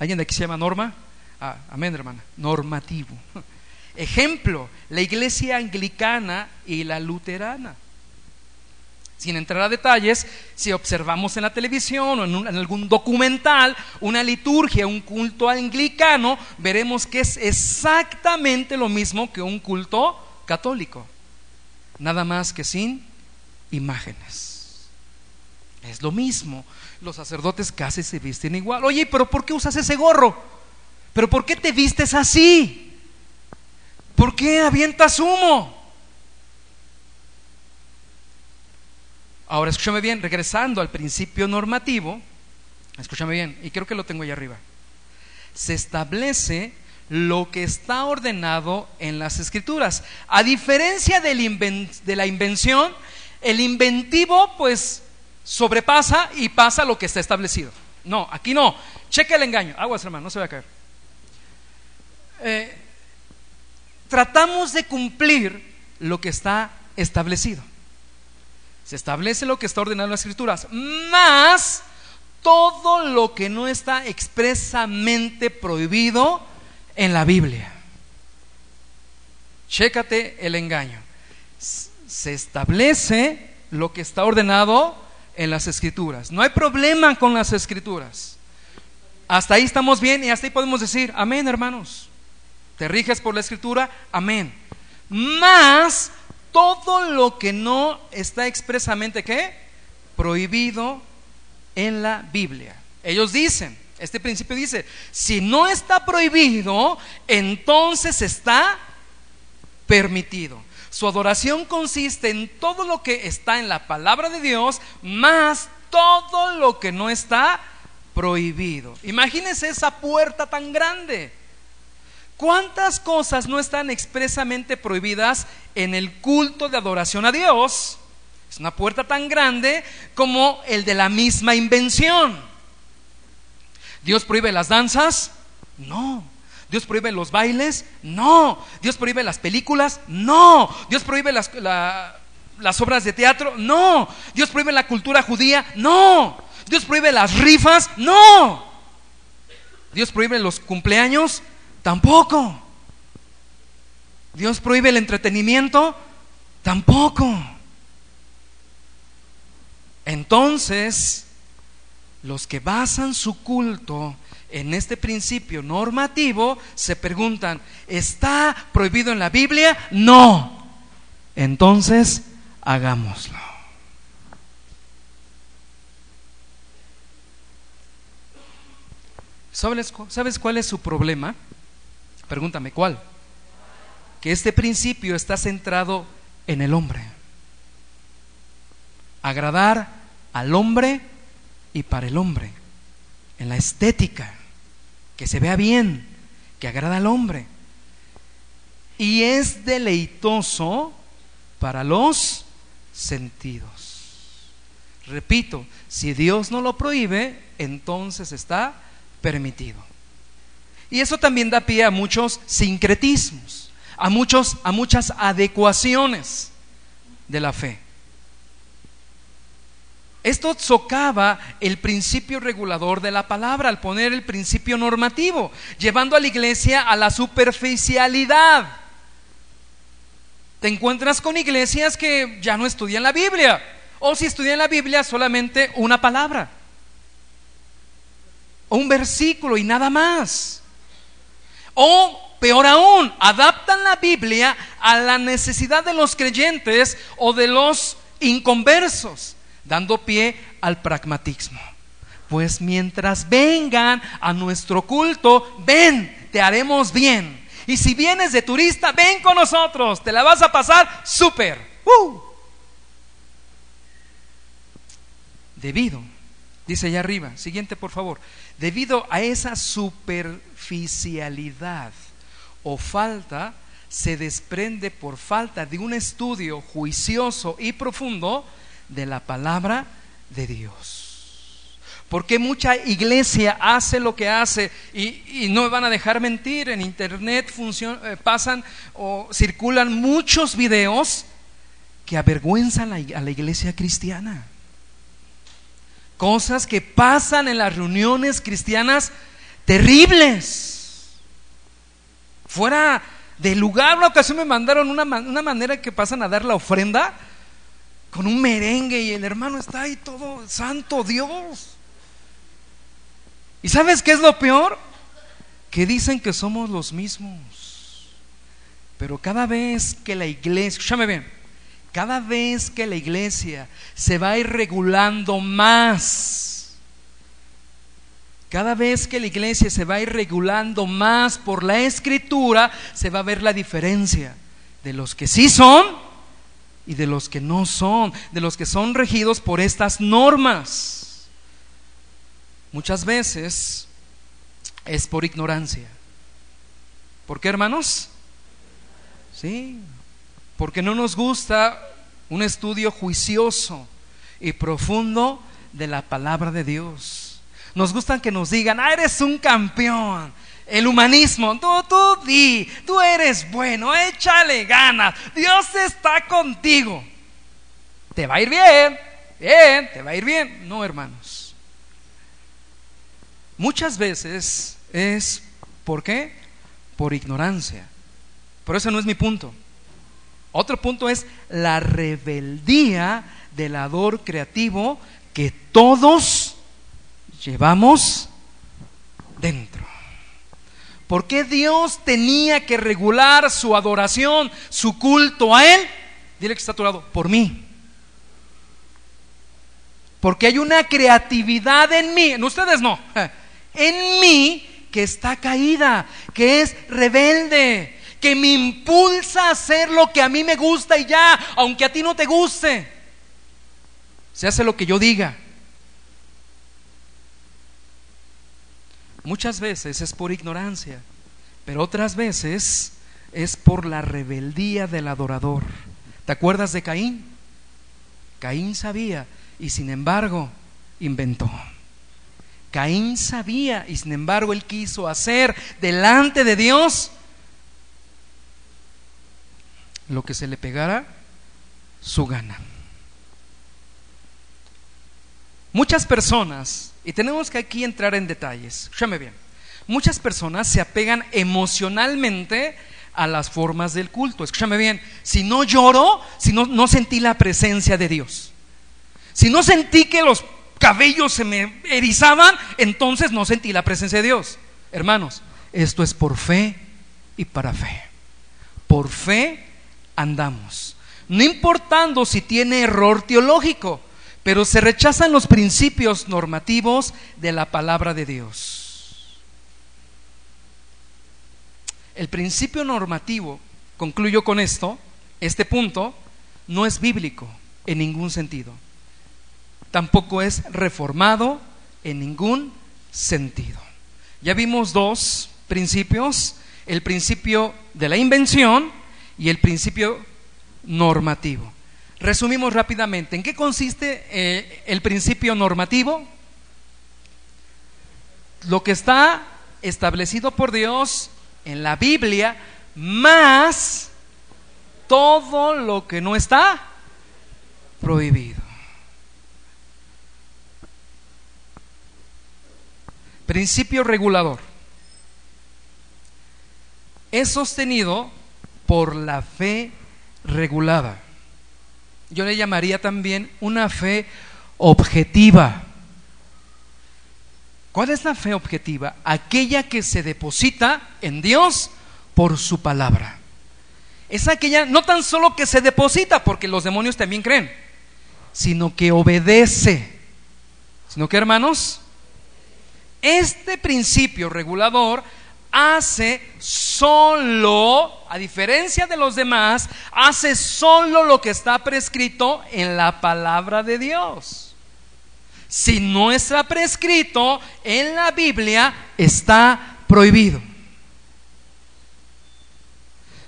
¿Alguien de aquí se llama Norma? Ah, amén, hermana. Normativo. Ejemplo, la iglesia anglicana y la luterana. Sin entrar a detalles, si observamos en la televisión o en, algún documental una liturgia, un culto anglicano, veremos que es exactamente lo mismo que un culto católico, nada más que sin imágenes. Es lo mismo. Los sacerdotes casi se visten igual. Oye, pero ¿por qué usas ese gorro? ¿Pero por qué te vistes así? ¿Por qué avientas humo? Ahora escúchame bien, regresando al principio normativo, escúchame bien, y creo que lo tengo ahí arriba. Se establece lo que está ordenado en las escrituras. A diferencia de la invención, el inventivo pues sobrepasa y pasa lo que está establecido. No, aquí no. Cheque el engaño. Aguas, hermano, no se va a caer. Eh, tratamos de cumplir lo que está establecido. Se establece lo que está ordenado en las escrituras, más todo lo que no está expresamente prohibido en la Biblia. Chécate el engaño. Se establece lo que está ordenado en las escrituras. No hay problema con las escrituras. Hasta ahí estamos bien y hasta ahí podemos decir, amén hermanos. ¿Te riges por la escritura? Amén. Más todo lo que no está expresamente, ¿qué? Prohibido en la Biblia. Ellos dicen, este principio dice, si no está prohibido, entonces está permitido. Su adoración consiste en todo lo que está en la palabra de Dios, más todo lo que no está prohibido. Imagínense esa puerta tan grande. ¿Cuántas cosas no están expresamente prohibidas en el culto de adoración a Dios? Es una puerta tan grande como el de la misma invención. ¿Dios prohíbe las danzas? No. ¿Dios prohíbe los bailes? No. ¿Dios prohíbe las películas? No. ¿Dios prohíbe las, obras de teatro? No. ¿Dios prohíbe la cultura judía? No. ¿Dios prohíbe las rifas? No. ¿Dios prohíbe los cumpleaños? Tampoco. ¿Dios prohíbe el entretenimiento? Tampoco. Entonces, los que basan su culto en este principio normativo se preguntan, ¿está prohibido en la Biblia? No. Entonces, hagámoslo. ¿Sabes, ¿Sabes cuál es su problema? Pregúntame, ¿cuál? Que este principio está centrado en el hombre. Agradar al hombre y para el hombre. En la estética que se vea bien, que agrada al hombre. Y es deleitoso para los sentidos. Repito, si Dios no lo prohíbe, entonces está permitido. Y eso también da pie a muchos sincretismos, a muchos a muchas adecuaciones de la fe. Esto socava el principio regulador de la palabra al poner el principio normativo, llevando a la iglesia a la superficialidad. Te encuentras con iglesias que ya no estudian la Biblia, o si estudian la Biblia solamente una palabra, o un versículo y nada más. O peor aún, adaptan la Biblia a la necesidad de los creyentes o de los inconversos dando pie al pragmatismo. Pues mientras vengan a nuestro culto, ven, te haremos bien. Y si vienes de turista, ven con nosotros, te la vas a pasar súper. ¡Uh! Debido, dice allá arriba, siguiente por favor, debido a esa superficialidad o falta, se desprende por falta de un estudio juicioso y profundo de la palabra de Dios. Porque mucha iglesia hace lo que hace y, no me van a dejar mentir. En internet eh, pasan o circulan muchos videos que avergüenzan a la iglesia cristiana. Cosas que pasan en las reuniones cristianas terribles. Fuera de lugar, una ocasión me mandaron una, una manera que pasan a dar la ofrenda con un merengue y el hermano está ahí todo, santo Dios. ¿Y sabes qué es lo peor? Que dicen que somos los mismos. Pero cada vez que la iglesia, escúchame bien, cada vez que la iglesia se va a ir regulando más, cada vez que la iglesia se va a ir regulando más por la escritura, se va a ver la diferencia de los que sí son y de los que no son, de los que son regidos por estas normas. Muchas veces es por ignorancia. ¿Por qué, hermanos? Sí, porque no nos gusta un estudio juicioso y profundo de la palabra de Dios. Nos gustan que nos digan, ah, eres un campeón, el humanismo, tú, tú di, tú eres bueno, échale ganas, Dios está contigo. Te va a ir bien, bien, te va a ir bien. No, hermanos. Muchas veces es, ¿por qué? Por ignorancia. Pero eso no es mi punto. Otro punto es la rebeldía del ador creativo que todos llevamos dentro. ¿Por qué Dios tenía que regular su adoración, su culto a Él? Dile que está a tu lado, por mí. Porque hay una creatividad en mí, en ustedes no, [laughs] en mí que está caída, que es rebelde, que me impulsa a hacer lo que a mí me gusta y ya, aunque a ti no te guste. Se hace lo que yo diga. Muchas veces es por ignorancia, pero otras veces es por la rebeldía del adorador. ¿Te acuerdas de Caín? Caín sabía y sin embargo inventó. Caín sabía y sin embargo él quiso hacer delante de Dios lo que se le pegara su gana. Muchas personas, y tenemos que aquí entrar en detalles, escúchame bien, muchas personas se apegan emocionalmente a las formas del culto. Escúchame bien, si no lloro, si no, no sentí la presencia de Dios, si no sentí que los cabellos se me erizaban, entonces no sentí la presencia de Dios. Hermanos, esto es por fe y para fe. Por fe andamos. No importando si tiene error teológico, pero se rechazan los principios normativos de la palabra de Dios. El principio normativo, concluyo con esto, este punto, no es bíblico en ningún sentido tampoco es reformado en ningún sentido. Ya vimos dos principios, el principio de la invención y el principio normativo. Resumimos rápidamente, ¿en qué consiste eh, el principio normativo? Lo que está establecido por Dios en la Biblia, más todo lo que no está prohibido. Principio regulador. Es sostenido por la fe regulada. Yo le llamaría también una fe objetiva. ¿Cuál es la fe objetiva? Aquella que se deposita en Dios por su palabra. Es aquella no tan solo que se deposita, porque los demonios también creen, sino que obedece. Sino que, hermanos, este principio regulador hace solo, a diferencia de los demás, hace solo lo que está prescrito en la palabra de Dios. Si no está prescrito en la Biblia, está prohibido.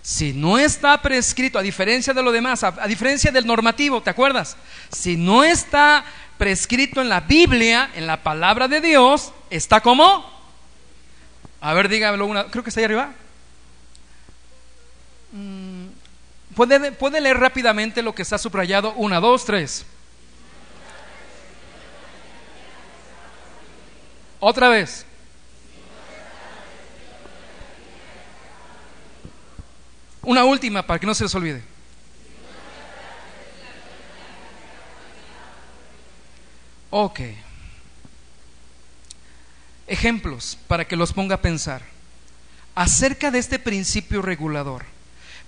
Si no está prescrito, a diferencia de lo demás, a, diferencia del normativo, ¿te acuerdas? Si no está prescrito en la Biblia, en la palabra de Dios, está como. A ver, dígalo una. Creo que está ahí arriba. Mm, ¿Puede, ¿Puede leer rápidamente lo que está subrayado? Una, dos, tres. Otra vez. Una última para que no se les olvide. Ok. Ejemplos para que los ponga a pensar. Acerca de este principio regulador,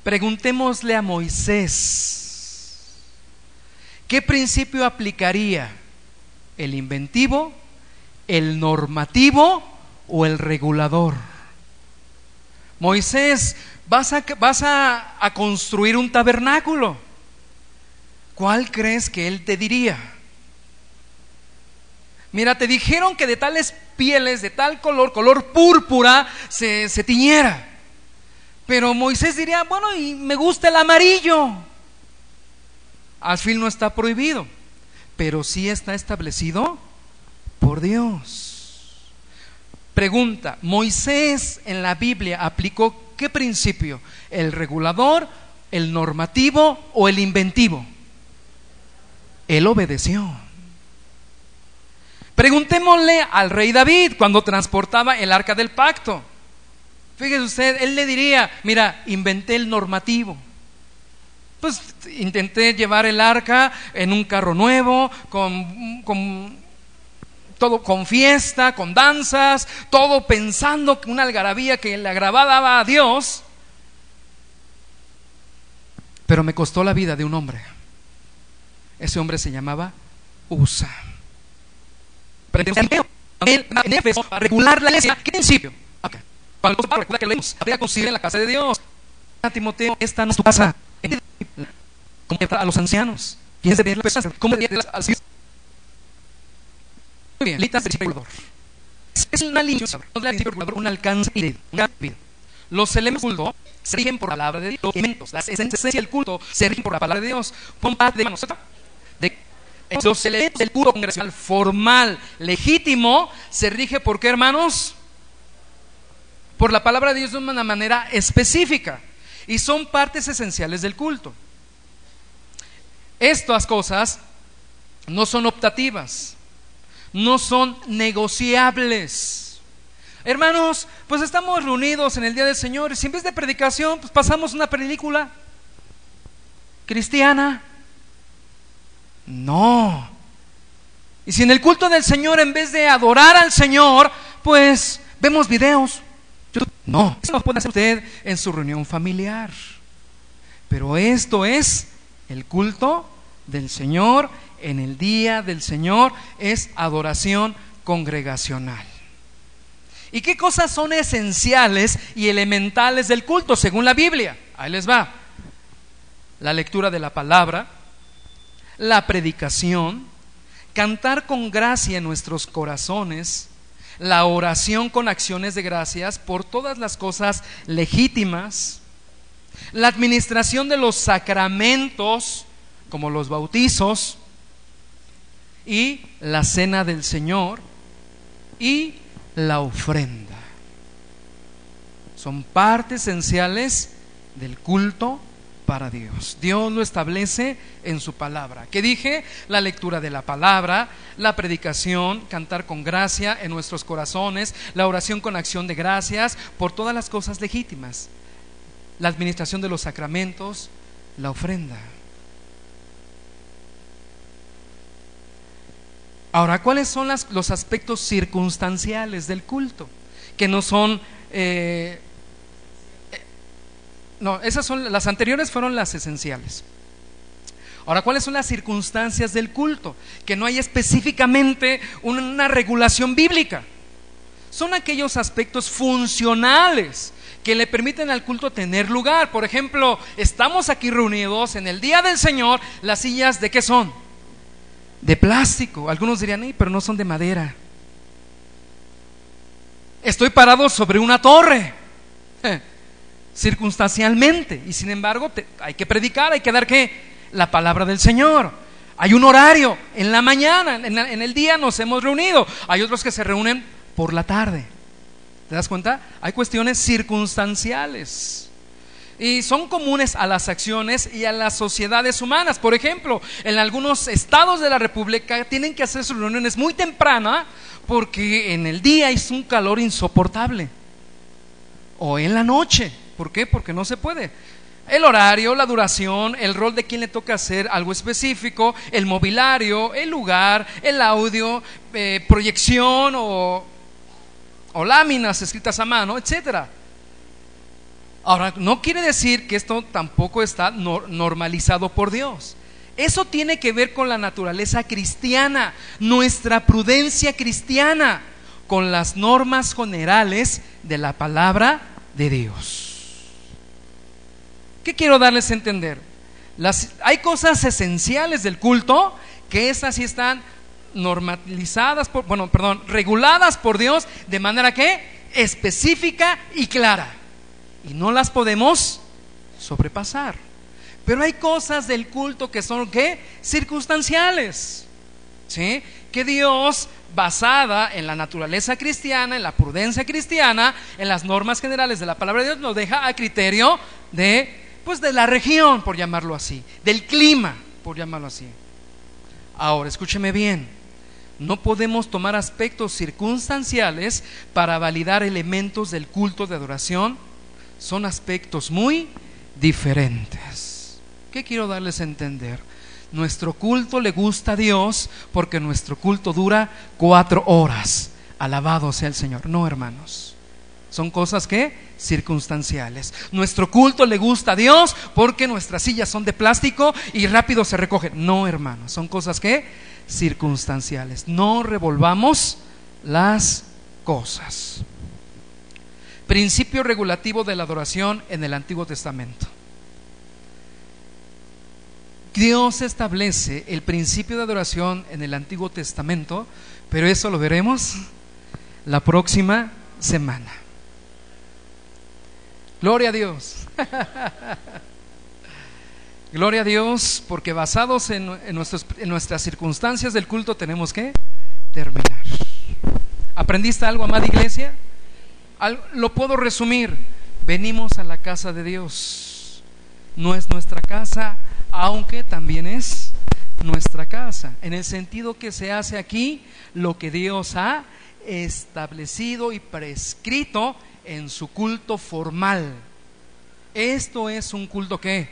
preguntémosle a Moisés, ¿qué principio aplicaría? ¿El inventivo, el normativo o el regulador? Moisés, vas a, a construir un tabernáculo. ¿Cuál crees que él te diría? Mira, te dijeron que de tales pieles, de tal color, color púrpura, se, tiñera. Pero Moisés diría, bueno, y me gusta el amarillo. Al fin no está prohibido, pero sí está establecido por Dios. Pregunta, ¿Moisés en la Biblia aplicó qué principio? ¿El regulador, el normativo o el inventivo? Él obedeció. Preguntémosle al rey David cuando transportaba el arca del pacto. Fíjese usted, él le diría, mira, inventé el normativo. Pues intenté llevar el arca en un carro nuevo, con, con todo con fiesta, con danzas, todo pensando que una algarabía que le agradaba a Dios. Pero me costó la vida de un hombre. Ese hombre se llamaba Usa. En Éfeso, regular la iglesia, ¿qué principio? Okay. Cuando recuerda que leemos, habría conseguir en la casa de Dios. A Timoteo, esta no es tu casa. Como a los ancianos. ¿Quién se ve ¿Cómo le al Muy bien, lita regulador. Es una línea, un alcance y una vida. Los elementos del culto se rigen por la palabra de Dios. Los elementos, la esencia del culto se rigen por la palabra de Dios. Pon paz de manos. De los elementos del culto congregacional formal, legítimo, se rige por qué, hermanos? Por la palabra de Dios de una manera específica. Y son partes esenciales del culto. Estas cosas no son optativas, no son negociables. Hermanos, pues estamos reunidos en el día del Señor y si en vez de predicación, pues pasamos una película cristiana. No. Y si en el culto del Señor, en vez de adorar al Señor, pues vemos videos. No, eso lo puede hacer usted en su reunión familiar. Pero esto es el culto del Señor en el día del Señor, es adoración congregacional. ¿Y qué cosas son esenciales y elementales del culto según la Biblia? Ahí les va. La lectura de la palabra, la predicación, cantar con gracia en nuestros corazones, la oración con acciones de gracias por todas las cosas legítimas, la administración de los sacramentos, como los bautizos, y la cena del Señor, y la ofrenda. Son partes esenciales del culto para Dios. Dios lo establece en su palabra. ¿Qué dije? La lectura de la palabra, la predicación, cantar con gracia en nuestros corazones, la oración con acción de gracias por todas las cosas legítimas, la administración de los sacramentos, la ofrenda. Ahora, ¿cuáles son los aspectos circunstanciales del culto? Que no son... Eh, no, esas son las anteriores fueron las esenciales. Ahora, ¿cuáles son las circunstancias del culto? Que no hay específicamente una regulación bíblica. Son aquellos aspectos funcionales que le permiten al culto tener lugar. Por ejemplo, estamos aquí reunidos en el día del Señor, las sillas de qué son? de plástico. Algunos dirían, pero no son de madera. Estoy parado sobre una torre, [laughs] circunstancialmente, y sin embargo hay que predicar, hay que dar que la palabra del Señor. Hay un horario en la mañana, en el día nos hemos reunido. Hay otros que se reúnen por la tarde. ¿Te das cuenta? Hay cuestiones circunstanciales y son comunes a las acciones y a las sociedades humanas. Por ejemplo, en algunos estados de la República tienen que hacer sus reuniones muy temprana porque en el día es un calor insoportable. O en la noche. ¿Por qué? Porque no se puede. El horario, la duración, el rol de quien le toca hacer algo específico, el mobiliario, el lugar, el audio, eh, proyección o, o láminas escritas a mano, etcétera. Ahora, no quiere decir que esto tampoco está normalizado por Dios. Eso tiene que ver con la naturaleza cristiana, nuestra prudencia cristiana, con las normas generales de la palabra de Dios. ¿Qué quiero darles a entender? hay cosas esenciales del culto que esas sí están normalizadas, bueno, perdón, reguladas por Dios de manera que específica y clara y no las podemos sobrepasar. Pero hay cosas del culto que son ¿qué? circunstanciales. ¿Sí? Que Dios, basada en la naturaleza cristiana, en la prudencia cristiana, en las normas generales de la palabra de Dios, nos deja a criterio de pues de la región, por llamarlo así, del clima, por llamarlo así. Ahora, escúcheme bien. No podemos tomar aspectos circunstanciales para validar elementos del culto de adoración son aspectos muy diferentes. ¿Qué quiero darles a entender? Nuestro culto le gusta a Dios porque nuestro culto dura cuatro horas. Alabado sea el Señor. No, hermanos. Son cosas que circunstanciales. Nuestro culto le gusta a Dios porque nuestras sillas son de plástico y rápido se recogen. No, hermanos. Son cosas que circunstanciales. No revolvamos las cosas. Principio regulativo de la adoración en el Antiguo Testamento. Dios establece el principio de adoración en el Antiguo Testamento, pero eso lo veremos la próxima semana. Gloria a Dios. [laughs] Gloria a Dios, porque basados en, en nuestras circunstancias del culto tenemos que terminar. ¿Aprendiste algo, amada iglesia? Lo puedo resumir. Venimos a la casa de Dios. No es nuestra casa, aunque también es nuestra casa, en el sentido que se hace aquí lo que Dios ha establecido y prescrito en su culto formal. Esto es un culto que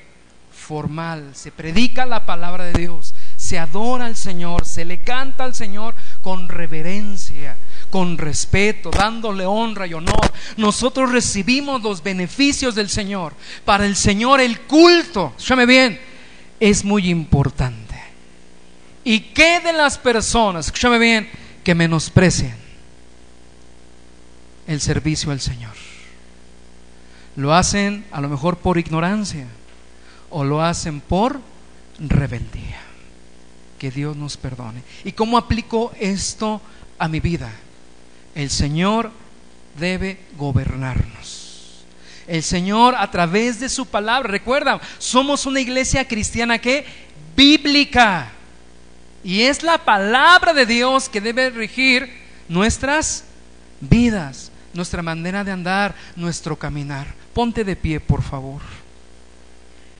formal, se predica la palabra de Dios, se adora al Señor, se le canta al Señor con reverencia, con respeto, dándole honra y honor. Nosotros recibimos los beneficios del Señor. Para el Señor el culto, escúchame bien, es muy importante. ¿Y qué de las personas, escúchame bien, que menosprecian el servicio al Señor? Lo hacen a lo mejor por ignorancia o lo hacen por rebeldía. Que Dios nos perdone. ¿Y cómo aplico esto a mi vida? El Señor debe gobernarnos. El Señor a través de su palabra, recuerda, somos una iglesia cristiana que bíblica. Y es la palabra de Dios que debe regir nuestras vidas, nuestra manera de andar, nuestro caminar. Ponte de pie, por favor.